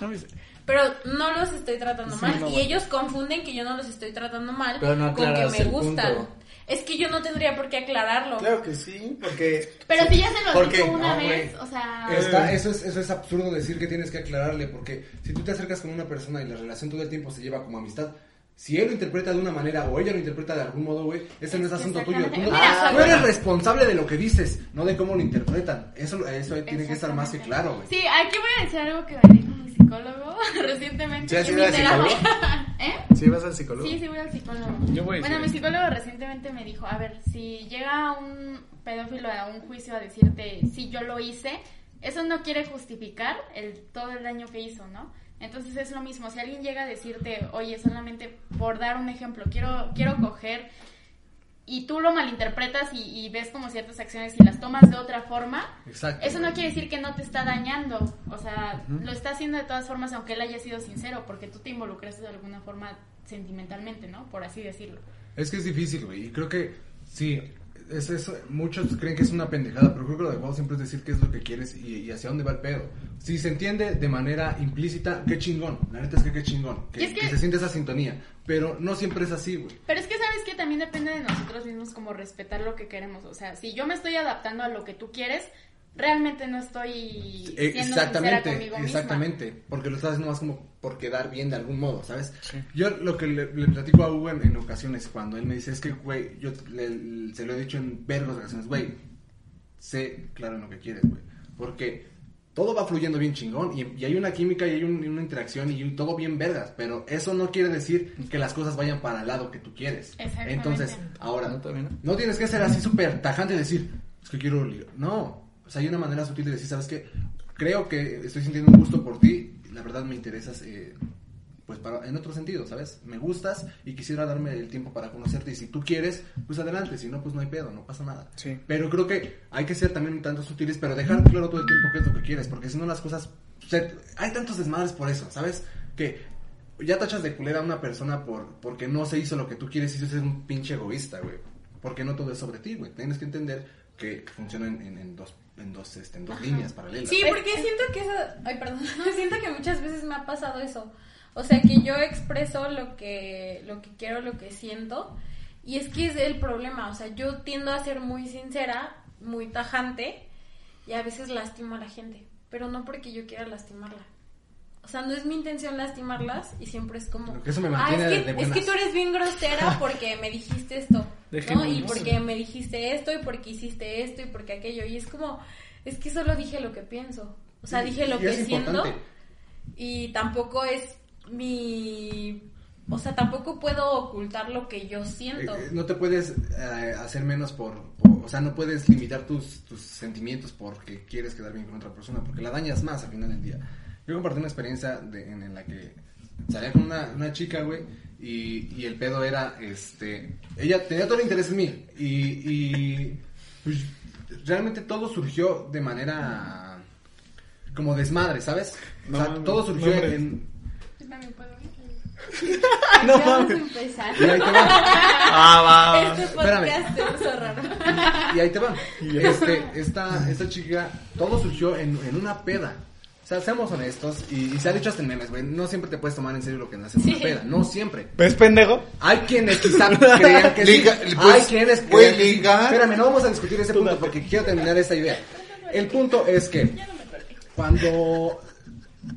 No me dice- Pero no los estoy tratando Sí, mal. no, y bueno. ellos confunden que yo no los estoy tratando mal no con que me gustan. punto. Es que yo no tendría por qué aclararlo. Claro que sí, porque... Pero si ya se lo Porque- dijo una no, vez, o sea... Está- eso, es, eso es absurdo decir que tienes que aclararle, porque si tú te acercas con una persona y la relación todo el tiempo se lleva como amistad, si él lo interpreta de una manera o ella lo interpreta de algún modo, güey, ese no es asunto tuyo. Tú, no- Exactamente. tú eres responsable de lo que dices, no de cómo lo interpretan. Eso, eso tiene que estar más que claro, güey. Sí, aquí voy a decir algo que me dijo mi psicólogo recientemente. ¿Sí has ido al terapia. ¿Eh? ¿Sí vas al psicólogo? Sí, sí voy al psicólogo. Yo voy, bueno, sí. mi psicólogo recientemente me dijo, a ver, si llega un pedófilo a un juicio a decirte si yo lo hice, eso no quiere justificar el todo el daño que hizo, ¿no? Entonces es lo mismo, si alguien llega a decirte, oye, solamente por dar un ejemplo, quiero, quiero coger y tú lo malinterpretas y, y ves como ciertas acciones y las tomas de otra forma, Exacto. eso no quiere decir que no te está dañando, o sea, lo está haciendo de todas formas aunque él haya sido sincero, porque tú te involucraste de alguna forma sentimentalmente, ¿no? Por así decirlo. Es que es difícil, güey. Y creo que sí, es eso. Muchos creen que es una pendejada, pero creo que lo de siempre es decir qué es lo que quieres y, y hacia dónde va el pedo. Si se entiende de manera implícita, qué chingón. La neta es que qué chingón. Que, es que- que se siente esa sintonía. Pero no siempre es así, güey. Pero es que sabes que también depende de nosotros mismos como respetar lo que queremos, o sea, si yo me estoy adaptando a lo que tú quieres, realmente no estoy siendo sincera Exactamente, conmigo misma. exactamente. Porque lo estás haciendo más como por quedar bien de algún modo, ¿sabes? Sí. Yo lo que le, le platico a Hugo en, en ocasiones cuando él me dice es que, güey, yo le- se lo he dicho en vergos ocasiones, güey, sé claro en lo que quieres, güey. Porque todo va fluyendo bien chingón y, y hay una química y hay un- una interacción y todo bien vergas, pero eso no quiere decir que las cosas vayan para el lado que tú quieres. Exactamente. Entonces, ahora, No, no. tienes que ser así súper tajante y decir, es que quiero ligar. No, sea, hay una manera sutil de decir, ¿sabes qué? Creo que estoy sintiendo un gusto por ti, la verdad me interesas, eh, pues para, en otro sentido, ¿sabes? Me gustas y quisiera darme el tiempo para conocerte y si tú quieres, pues adelante, si no, pues no hay pedo, no pasa nada. Sí. Pero creo que hay que ser también un tanto sutiles, pero dejar claro todo el tiempo qué es lo que quieres, porque si no las cosas... hay tantos desmadres por eso, ¿sabes? Que ya tachas de culera a una persona por porque no se hizo lo que tú quieres y eso es un pinche egoísta, güey. Porque no todo es sobre ti, güey. Tienes que entender que funciona en, en- en dos, en dos, este, en dos líneas paralelas. Sí, porque siento que eso, ay, perdón, siento que muchas veces me ha pasado eso. O sea, que yo expreso lo que, lo que quiero, lo que siento, y es que es el problema. O sea, yo tiendo a ser muy sincera, muy tajante, y a veces lastimo a la gente, pero no porque yo quiera lastimarla. O sea, no es mi intención lastimarlas y siempre es como, Porque eso me ah, mantiene es de que, es buenas". que tú eres bien grosera porque me dijiste esto, ¿no? Y porque me dijiste esto y porque hiciste esto y porque aquello. Y es como, es que solo dije lo que pienso. O sea, dije lo Y que es siento. importante. Y tampoco es mi... O sea, tampoco puedo ocultar lo que yo siento. Eh, no te puedes eh, hacer menos por, por- O sea, no puedes limitar tus, tus sentimientos porque quieres quedar bien con otra persona, porque la dañas más al final del día. Yo compartí una experiencia de- en, en la que salía con una, una chica, güey, y, y el pedo era, este... Ella tenía todo el interés en mí, y, y pues, realmente todo surgió de manera... Como desmadre, ¿sabes? O sea, todo surgió no, en... Yo también puedo ir. No mames. empezar. Y ahí te va. Ah, va. Este espérame. podcast se puso raro. Y ahí te van. Este, esta, esta chica, todo surgió en, en una peda. O sea, seamos honestos, y, y se ha dicho hasta en memes, güey, no siempre te puedes tomar en serio lo que nace en una Sí. peda, no siempre. ¿Ves, pendejo? Hay quienes quizá crean que Liga- sí, pues, hay quienes que sí. ligar. Espérame, no vamos a discutir ese punto porque quiero terminar esta idea. El punto es que cuando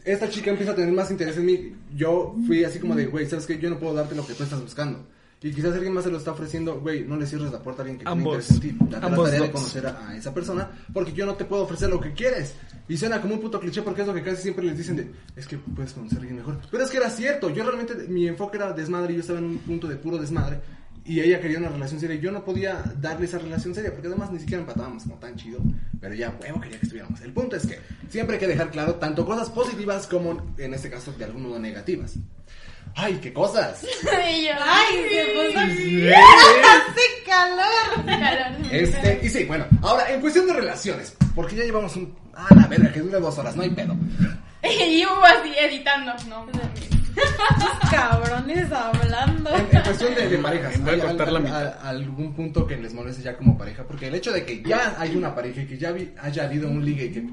esta chica empieza a tener más interés en mí, yo fui así como de, güey, ¿sabes qué? Yo no puedo darte lo que tú estás buscando. Y quizás alguien más se lo está ofreciendo, güey, no le cierres la puerta a alguien que Ambos. tiene interés en ti. Date la Ambos tarea de conocer a, a esa persona, porque yo no te puedo ofrecer lo que quieres. Y suena como un puto cliché porque es lo que casi siempre les dicen de, es que puedes conocer a alguien mejor. Pero es que era cierto, yo realmente, mi enfoque era desmadre y yo estaba en un punto de puro desmadre. Y ella quería una relación seria y yo no podía darle esa relación seria porque además ni siquiera empatábamos como tan chido. Pero ya, huevo, quería que estuviéramos. El punto es que siempre hay que dejar claro tanto cosas positivas como, en este caso, de algún modo negativas. ¡Ay, qué cosas! Y yo, Ay, se puso... ¡Hace calor! calor. Este, y sí, bueno, ahora, en cuestión de relaciones, porque ya llevamos un... Ah, la verga, que dure dos horas, no hay pedo. Y Hugo así editando. No, Cabrones hablando. En, en cuestión de, de parejas, Voy a ¿hay al- cortar la al- mitad. a- algún punto que les moleste ya como pareja? Porque el hecho de que ya hay una pareja y que ya vi- haya habido un ligue y que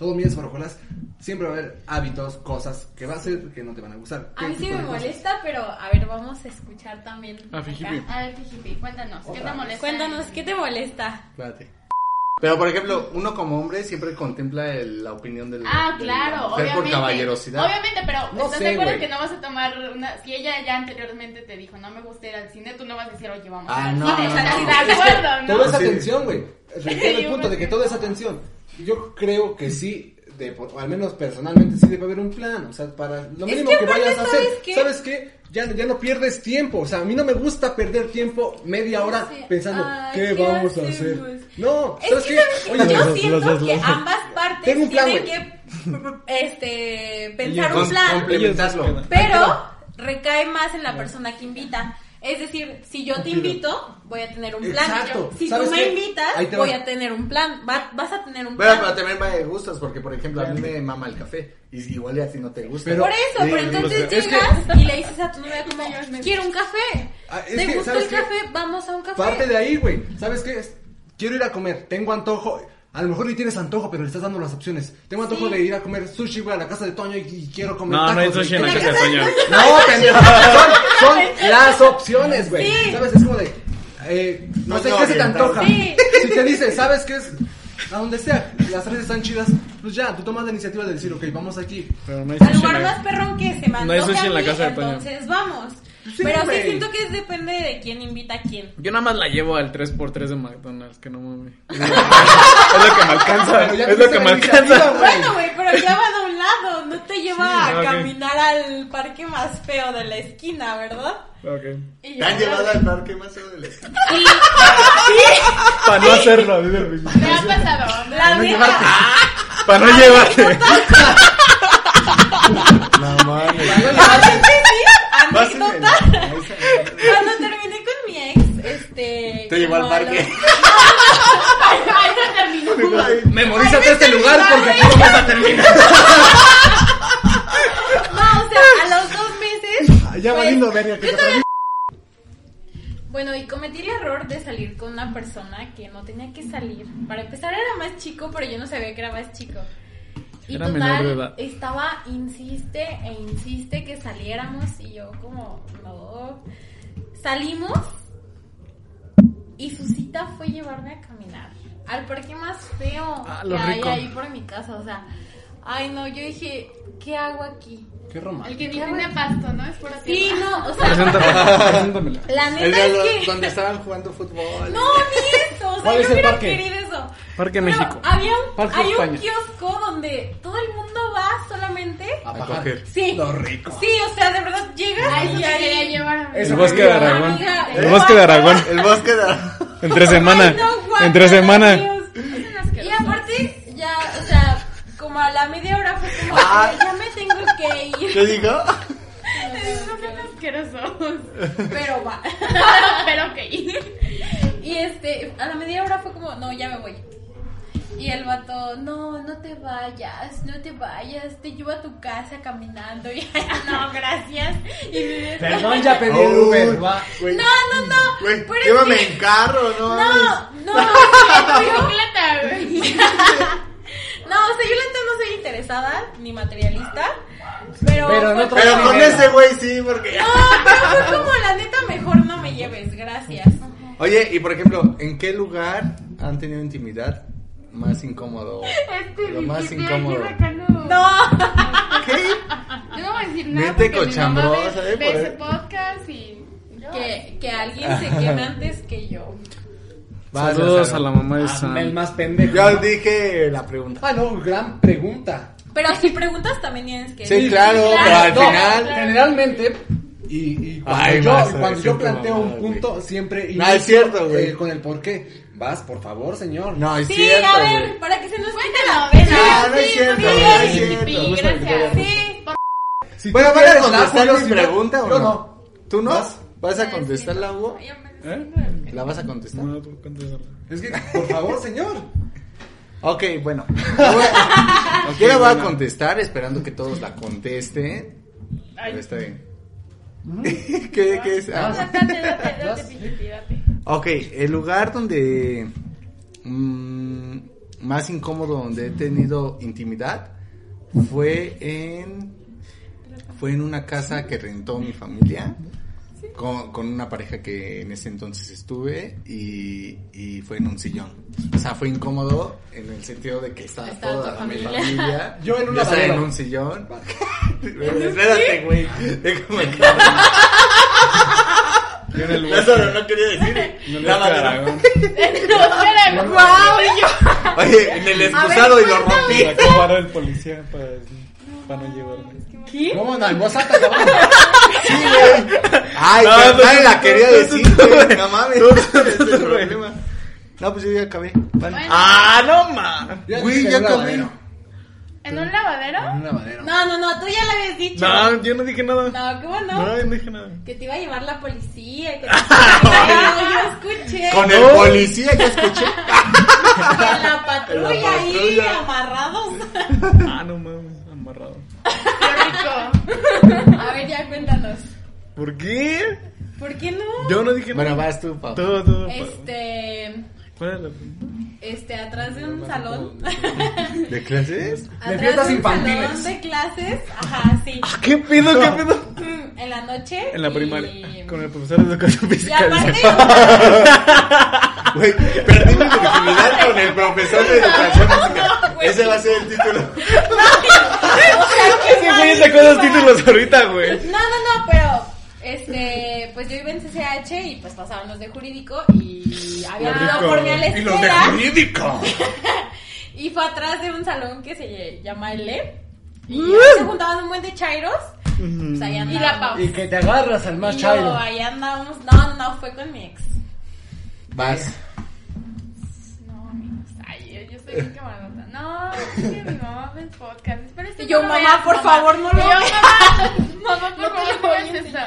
todo miel por hojuelas, siempre va a haber hábitos, cosas que va a ser que no te van a gustar. A mí ¿Qué sí me molesta, pero a ver, vamos a escuchar también. A acá. Fijipi. A ver, Fijipi, cuéntanos, ¿qué te molesta? Cuéntanos, ¿qué te molesta? Espérate. Pero, por ejemplo, uno como hombre siempre contempla el- la opinión del Ah, de la claro, mujer obviamente. por caballerosidad. Obviamente, pero No ¿estás sé, de acuerdo que no vas a tomar una... Si ella ya anteriormente te dijo, no me gusta ir al cine, tú no vas a decir, oye, vamos Ah, al no, cine. no, ¿Estás no. de acuerdo, Todo no? es Sí. atención, güey. Requiere el Yo punto de que Yo creo que sí, de, por- o al menos personalmente, sí debe haber un plan. O sea, para lo Es mínimo que que, vayas a hacer. ¿sabes qué? ¿Sabes qué? Ya, ya no pierdes tiempo. O sea, a mí no me gusta perder tiempo media hora Sí. pensando, Ay, ¿qué, ¿qué vamos a hacer? No, Es ¿sabes que. Oye, yo los- siento los- que los- ambas partes Tengo un plan, tienen que este, pensar un plan, complementarlo. Pero recae más en la persona que invita. Es decir, si yo te invito, voy a tener un plan. Exacto. Si tú ¿Sabes me qué? invitas, voy a tener un plan. Va- vas a tener un Bueno, plan. pero también va de gustos, porque por ejemplo a mí me mama el café. Y igual y a ti no te gusta. Pero- Por eso, Sí, pero entonces es que- llegas y le dices a tu novia como, quiero un café. Ah, ¿Te que, gusta ¿sabes el qué? café? Vamos a un café. Parte de ahí, güey. ¿Sabes qué? Quiero ir a comer, tengo antojo. A lo mejor ni tienes antojo, pero le estás dando las opciones. Tengo antojo Sí. de ir a comer sushi, güey, a la casa de Toño y, y quiero comer No, tacos. no hay güey. sushi en la casa de Toño. No, pendejo. Son, son las opciones, güey. Sí. ¿Sabes? Es como de. Eh, no sé qué se te antoja. Sí. Si te dice, ¿sabes qué es? A donde sea, las tres están chidas, pues ya, tú tomas la iniciativa de decir, ok, vamos aquí. Pero no hay Al sushi en lugar la- más perrón que se me No hay sushi en la casa de Toño. entonces vamos. Pero sí siento que depende de quién invita a quién. Yo nada más la llevo al 3x3 de McDonald's, que no mames. Es lo que me alcanza, es lo que me alcanza. Bueno, güey, pero ya va de un lado, no te lleva Sí, a caminar al parque más feo de la esquina, ¿verdad? Ok. Y ¿Te ya- han llevado al parque más feo de la esquina? Sí, Para no hacerlo. Me ha pasado. la neta. Para no llevarte. No mames. Anécdota. Cuando terminé con mi ex, este. Te llevó al parque. Ahí no terminó. Memorízate este lugar porque aquí a terminar. No, o sea, a los dos meses. Ya pues, valiendo verga que te Bueno, y cometí el error de salir con una persona que no tenía que salir. Para empezar era más chico, pero yo no sabía que era más chico. Y Era total, menor de edad. estaba, insiste e insiste que saliéramos y yo como, no. Salimos y su cita fue llevarme a caminar al parque más feo Ah, que hay rico. ahí por mi casa. O sea, ay no, yo dije, ¿qué hago aquí? Qué El romántico. que ni tiene pasto, ¿no? Es por así. Sí, no, o sea, la El neta es que... donde estaban jugando fútbol. No, ni eso, o sea, ¿Cuál yo es el hubiera parque? querido eso. Parque Pero México. Había un, Parque hay un España. kiosco donde todo el mundo va solamente. A A pagar. coger. Sí. Lo rico. Sí, o sea, de verdad llegas A eso y ahí- llevar. Eso El bosque de quería. Aragón. Amiga, El bosque de Aragón. El bosque de... Entre semana. Ay, no, guácala, Entre semana. Dios. Y aparte, ya, o sea, como a la media hora fue como, Ah. ya me tengo que ir. ¿Qué dijo? Son asquerosos. Pero va. Pero ok. Y este, a la media hora fue como, no, ya me voy. Y el vato, no, no te vayas, no te vayas, te llevo a tu casa caminando. Y no, gracias. Y me Perdón, ya pedí el Uber. Va. No, no, no. Güey, pero es llévame que- en carro, no No, no, no, yo, Bicicleta, güey. no, o sea, yo la neta no soy interesada ni materialista. Pero, Pero con ese güey sí, porque... No, pero fue como la neta, mejor no me lleves, gracias. Oye, y por ejemplo, ¿en qué lugar han tenido intimidad más incómodo? Este Lo más incómodo. No. ¿Qué? Yo no voy a decir nada Mente porque mi mamá cochambrosa, ve, ¿eh? ve Por ese podcast y... Que, que alguien se queme antes que yo. Vas, Saludos a la mamá de Ah, Sam. el más pendejo. Yo dije la pregunta. Ah, no, gran pregunta. Pero si preguntas también tienes que Sí, claro, pero al No, final... Generalmente, y, y cuando Ay, yo, cuando yo planteo mamá, un güey. punto, siempre No, es cierto, güey. eh, con el por qué. Vas, por favor, señor. No, es Sí, cierto, a ver, güey. para que se nos quite Cuéntalo, la pena. No, no es cierto, sí, no es sí, cierto. sí, gracias. Sí. Si Bueno, ¿van a contestar mi pregunta o no? no. ¿Tú no? ¿Vas? ¿Vas a contestarla, Hugo? ¿Eh? ¿La vas a contestar? No, tú contéstala. Es que, por favor, señor. Ok, bueno. Yo la voy a contestar esperando que todos la contesten. Pero está bien. ¿Qué, qué es? Ah, Date, date, date, date. Ok, el lugar donde mm, más incómodo donde he tenido intimidad fue en fue en una casa que rentó mi familia con, con una pareja que en ese entonces estuve y, y fue en un sillón. O sea, fue incómodo en el sentido de que estaba Estaba toda mi familia. familia. Yo en un estaba lavadero. en un sillón. Espérate, güey. Déjame Yo en el. Lázaro no quería decir. No. Espera, guau, y yo... Oye, en el excusado y lo rompí. Me acabaron el policía para, para no llevarme. ¿Cómo no? En voz alta, cabrón. Sí, güey. Ay, No, pero pues, nadie la quería decir, güey. No mames. No, pues yo ya acabé. Vale. Bueno. ¡Ah, no, ma! Güey, ya acabé. Lavadero. ¿En un lavadero? En un lavadero. No, no, no, tú ya lo habías dicho. No, yo no dije nada. No, ¿cómo no? No, yo no dije nada. Que te iba a llevar la policía. Que te... No, yo escuché. Con el policía ya escuché. En la patrulla En la ahí, patrulla. amarrados. Ah, no mames, amarrado. Qué rico. A ver, ya cuéntanos. ¿Por qué? ¿Por qué no? Yo no dije Bueno, nada. vas tú, papá. Todo, todo. pa- Este, ¿Cuál es la pregunta? este, atrás de un salón. ¿De clases? atrás fiestas de un infantiles. salón de clases. Ajá, sí. ¿Qué pedo, qué pedo? Mm, En la noche. En la y- primaria, con el profesor de educación Y física. aparte, Güey, perdí mi virginidad con el profesor de educación física. güey. Ese va a ser el título. o sea, que Ese güey sacó los títulos ahorita, güey. No, no, no, pero este, pues yo iba en CCH y pues pasaban los de jurídico y había ido por mí a la Y los de jurídico. y fue atrás de un salón que se llama el LEP y Uh. se juntaban un buen de chairos. Pues ahí Y la andábamos. Pau. Y que te agarras al más Y chairo. yo, ahí andábamos. No, no, fue con mi ex. Vas. No, amigos. Ay, yo, yo soy bien camarota. No, es que mi mamá ve el podcast. Espero que yo, no mamá, veas, por favor, no lo yo, veas. mamá, mamá, por No favor, lo no voy a veas esto.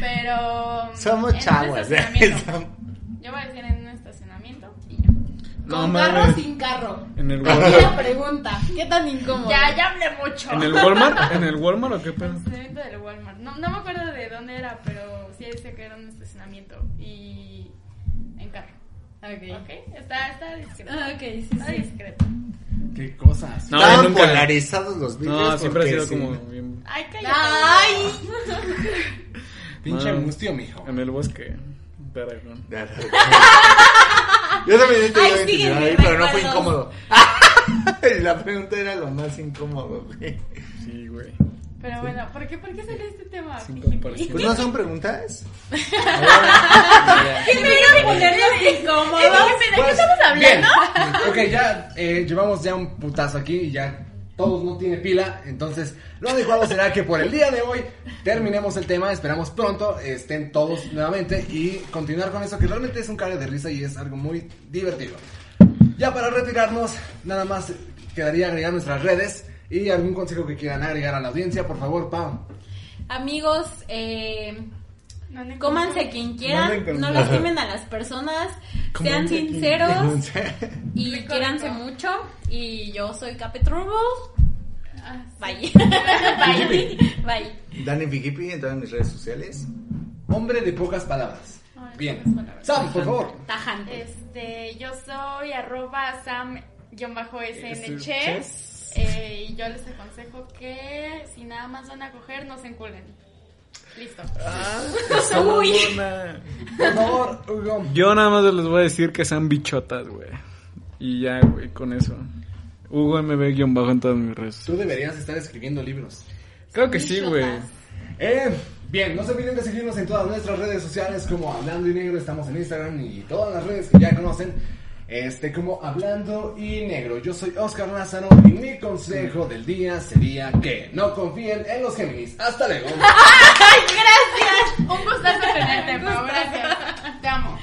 Pero. Somos en chavos. ¿eh? estacionamiento. Yo voy a decir en un estacionamiento y ya. No ¿Con mames. carro o sin carro? En el Aquí Walmart. la pregunta. ¿Qué tan incómodo? Ya, ya hablé mucho. ¿En el Walmart? ¿En el Walmart o qué pedo? Estacionamiento del Walmart. No, no me acuerdo de dónde era, pero sí decía que era un estacionamiento. Y. en carro. Ok. ¿Ok? Está, está discreto. Ah, ok, sí, Está sí. discreto. Qué cosas. No, Estaban nunca- polarizados los vídeos. No, siempre ha porque sido sí. como bien. Ay, cállate. Ay. Pinche Ah. mustio, mijo. En el bosque. Yo también he tenido Ay, ahí, pero no fue incómodo. La pregunta era lo más incómodo, güey. Sí, güey. Pero bueno, ¿por qué, ¿por qué salió este tema? Pues no son preguntas. ¿Qué me iba a ponernos incómodos? ¿De qué estamos hablando? Bien. Ok, ya eh, llevamos ya un putazo aquí y ya todos no tiene pila. Entonces, lo adecuado será que por el día de hoy terminemos el tema. Esperamos pronto estén todos nuevamente y continuar con eso que realmente es un cague de risa y es algo muy divertido. Ya para retirarnos, nada más quedaría agregar nuestras redes y algún consejo que quieran agregar a la audiencia. Por favor, Pau. Amigos, eh, No, no cómanse quien No quieran, no, encontré. lastimen a las personas, sean sinceros y Rico, quiéranse rico. mucho. Y yo soy Capetrubo. Ah, sí. Bye. Bye. Bye. Dani Figipi en todas mis redes sociales. Hombre de pocas palabras. Ay, Bien. pocas palabras. Sam, por favor. Tajante. Este, yo soy arroba sam-snch. Ches. Eh, y yo les aconsejo que si nada más van a coger, no se enculen. Listo. Uy. Por favor, Hugo. Yo nada más les voy a decir que sean bichotas, güey. Y ya, güey, con eso. Hugo MB-bajo en todas mis redes. Tú deberías estar escribiendo libros. Creo que sí, güey. Eh, bien, no se olviden de seguirnos en todas nuestras redes sociales como Hablando y Negro, estamos en Instagram y todas las redes que ya conocen, este como Hablando y Negro. Yo soy Oscar Lázaro y mi consejo del día sería que no confíen en los Géminis. Hasta luego. Un gustazo tenerte, Pau. Gracias. Te amo.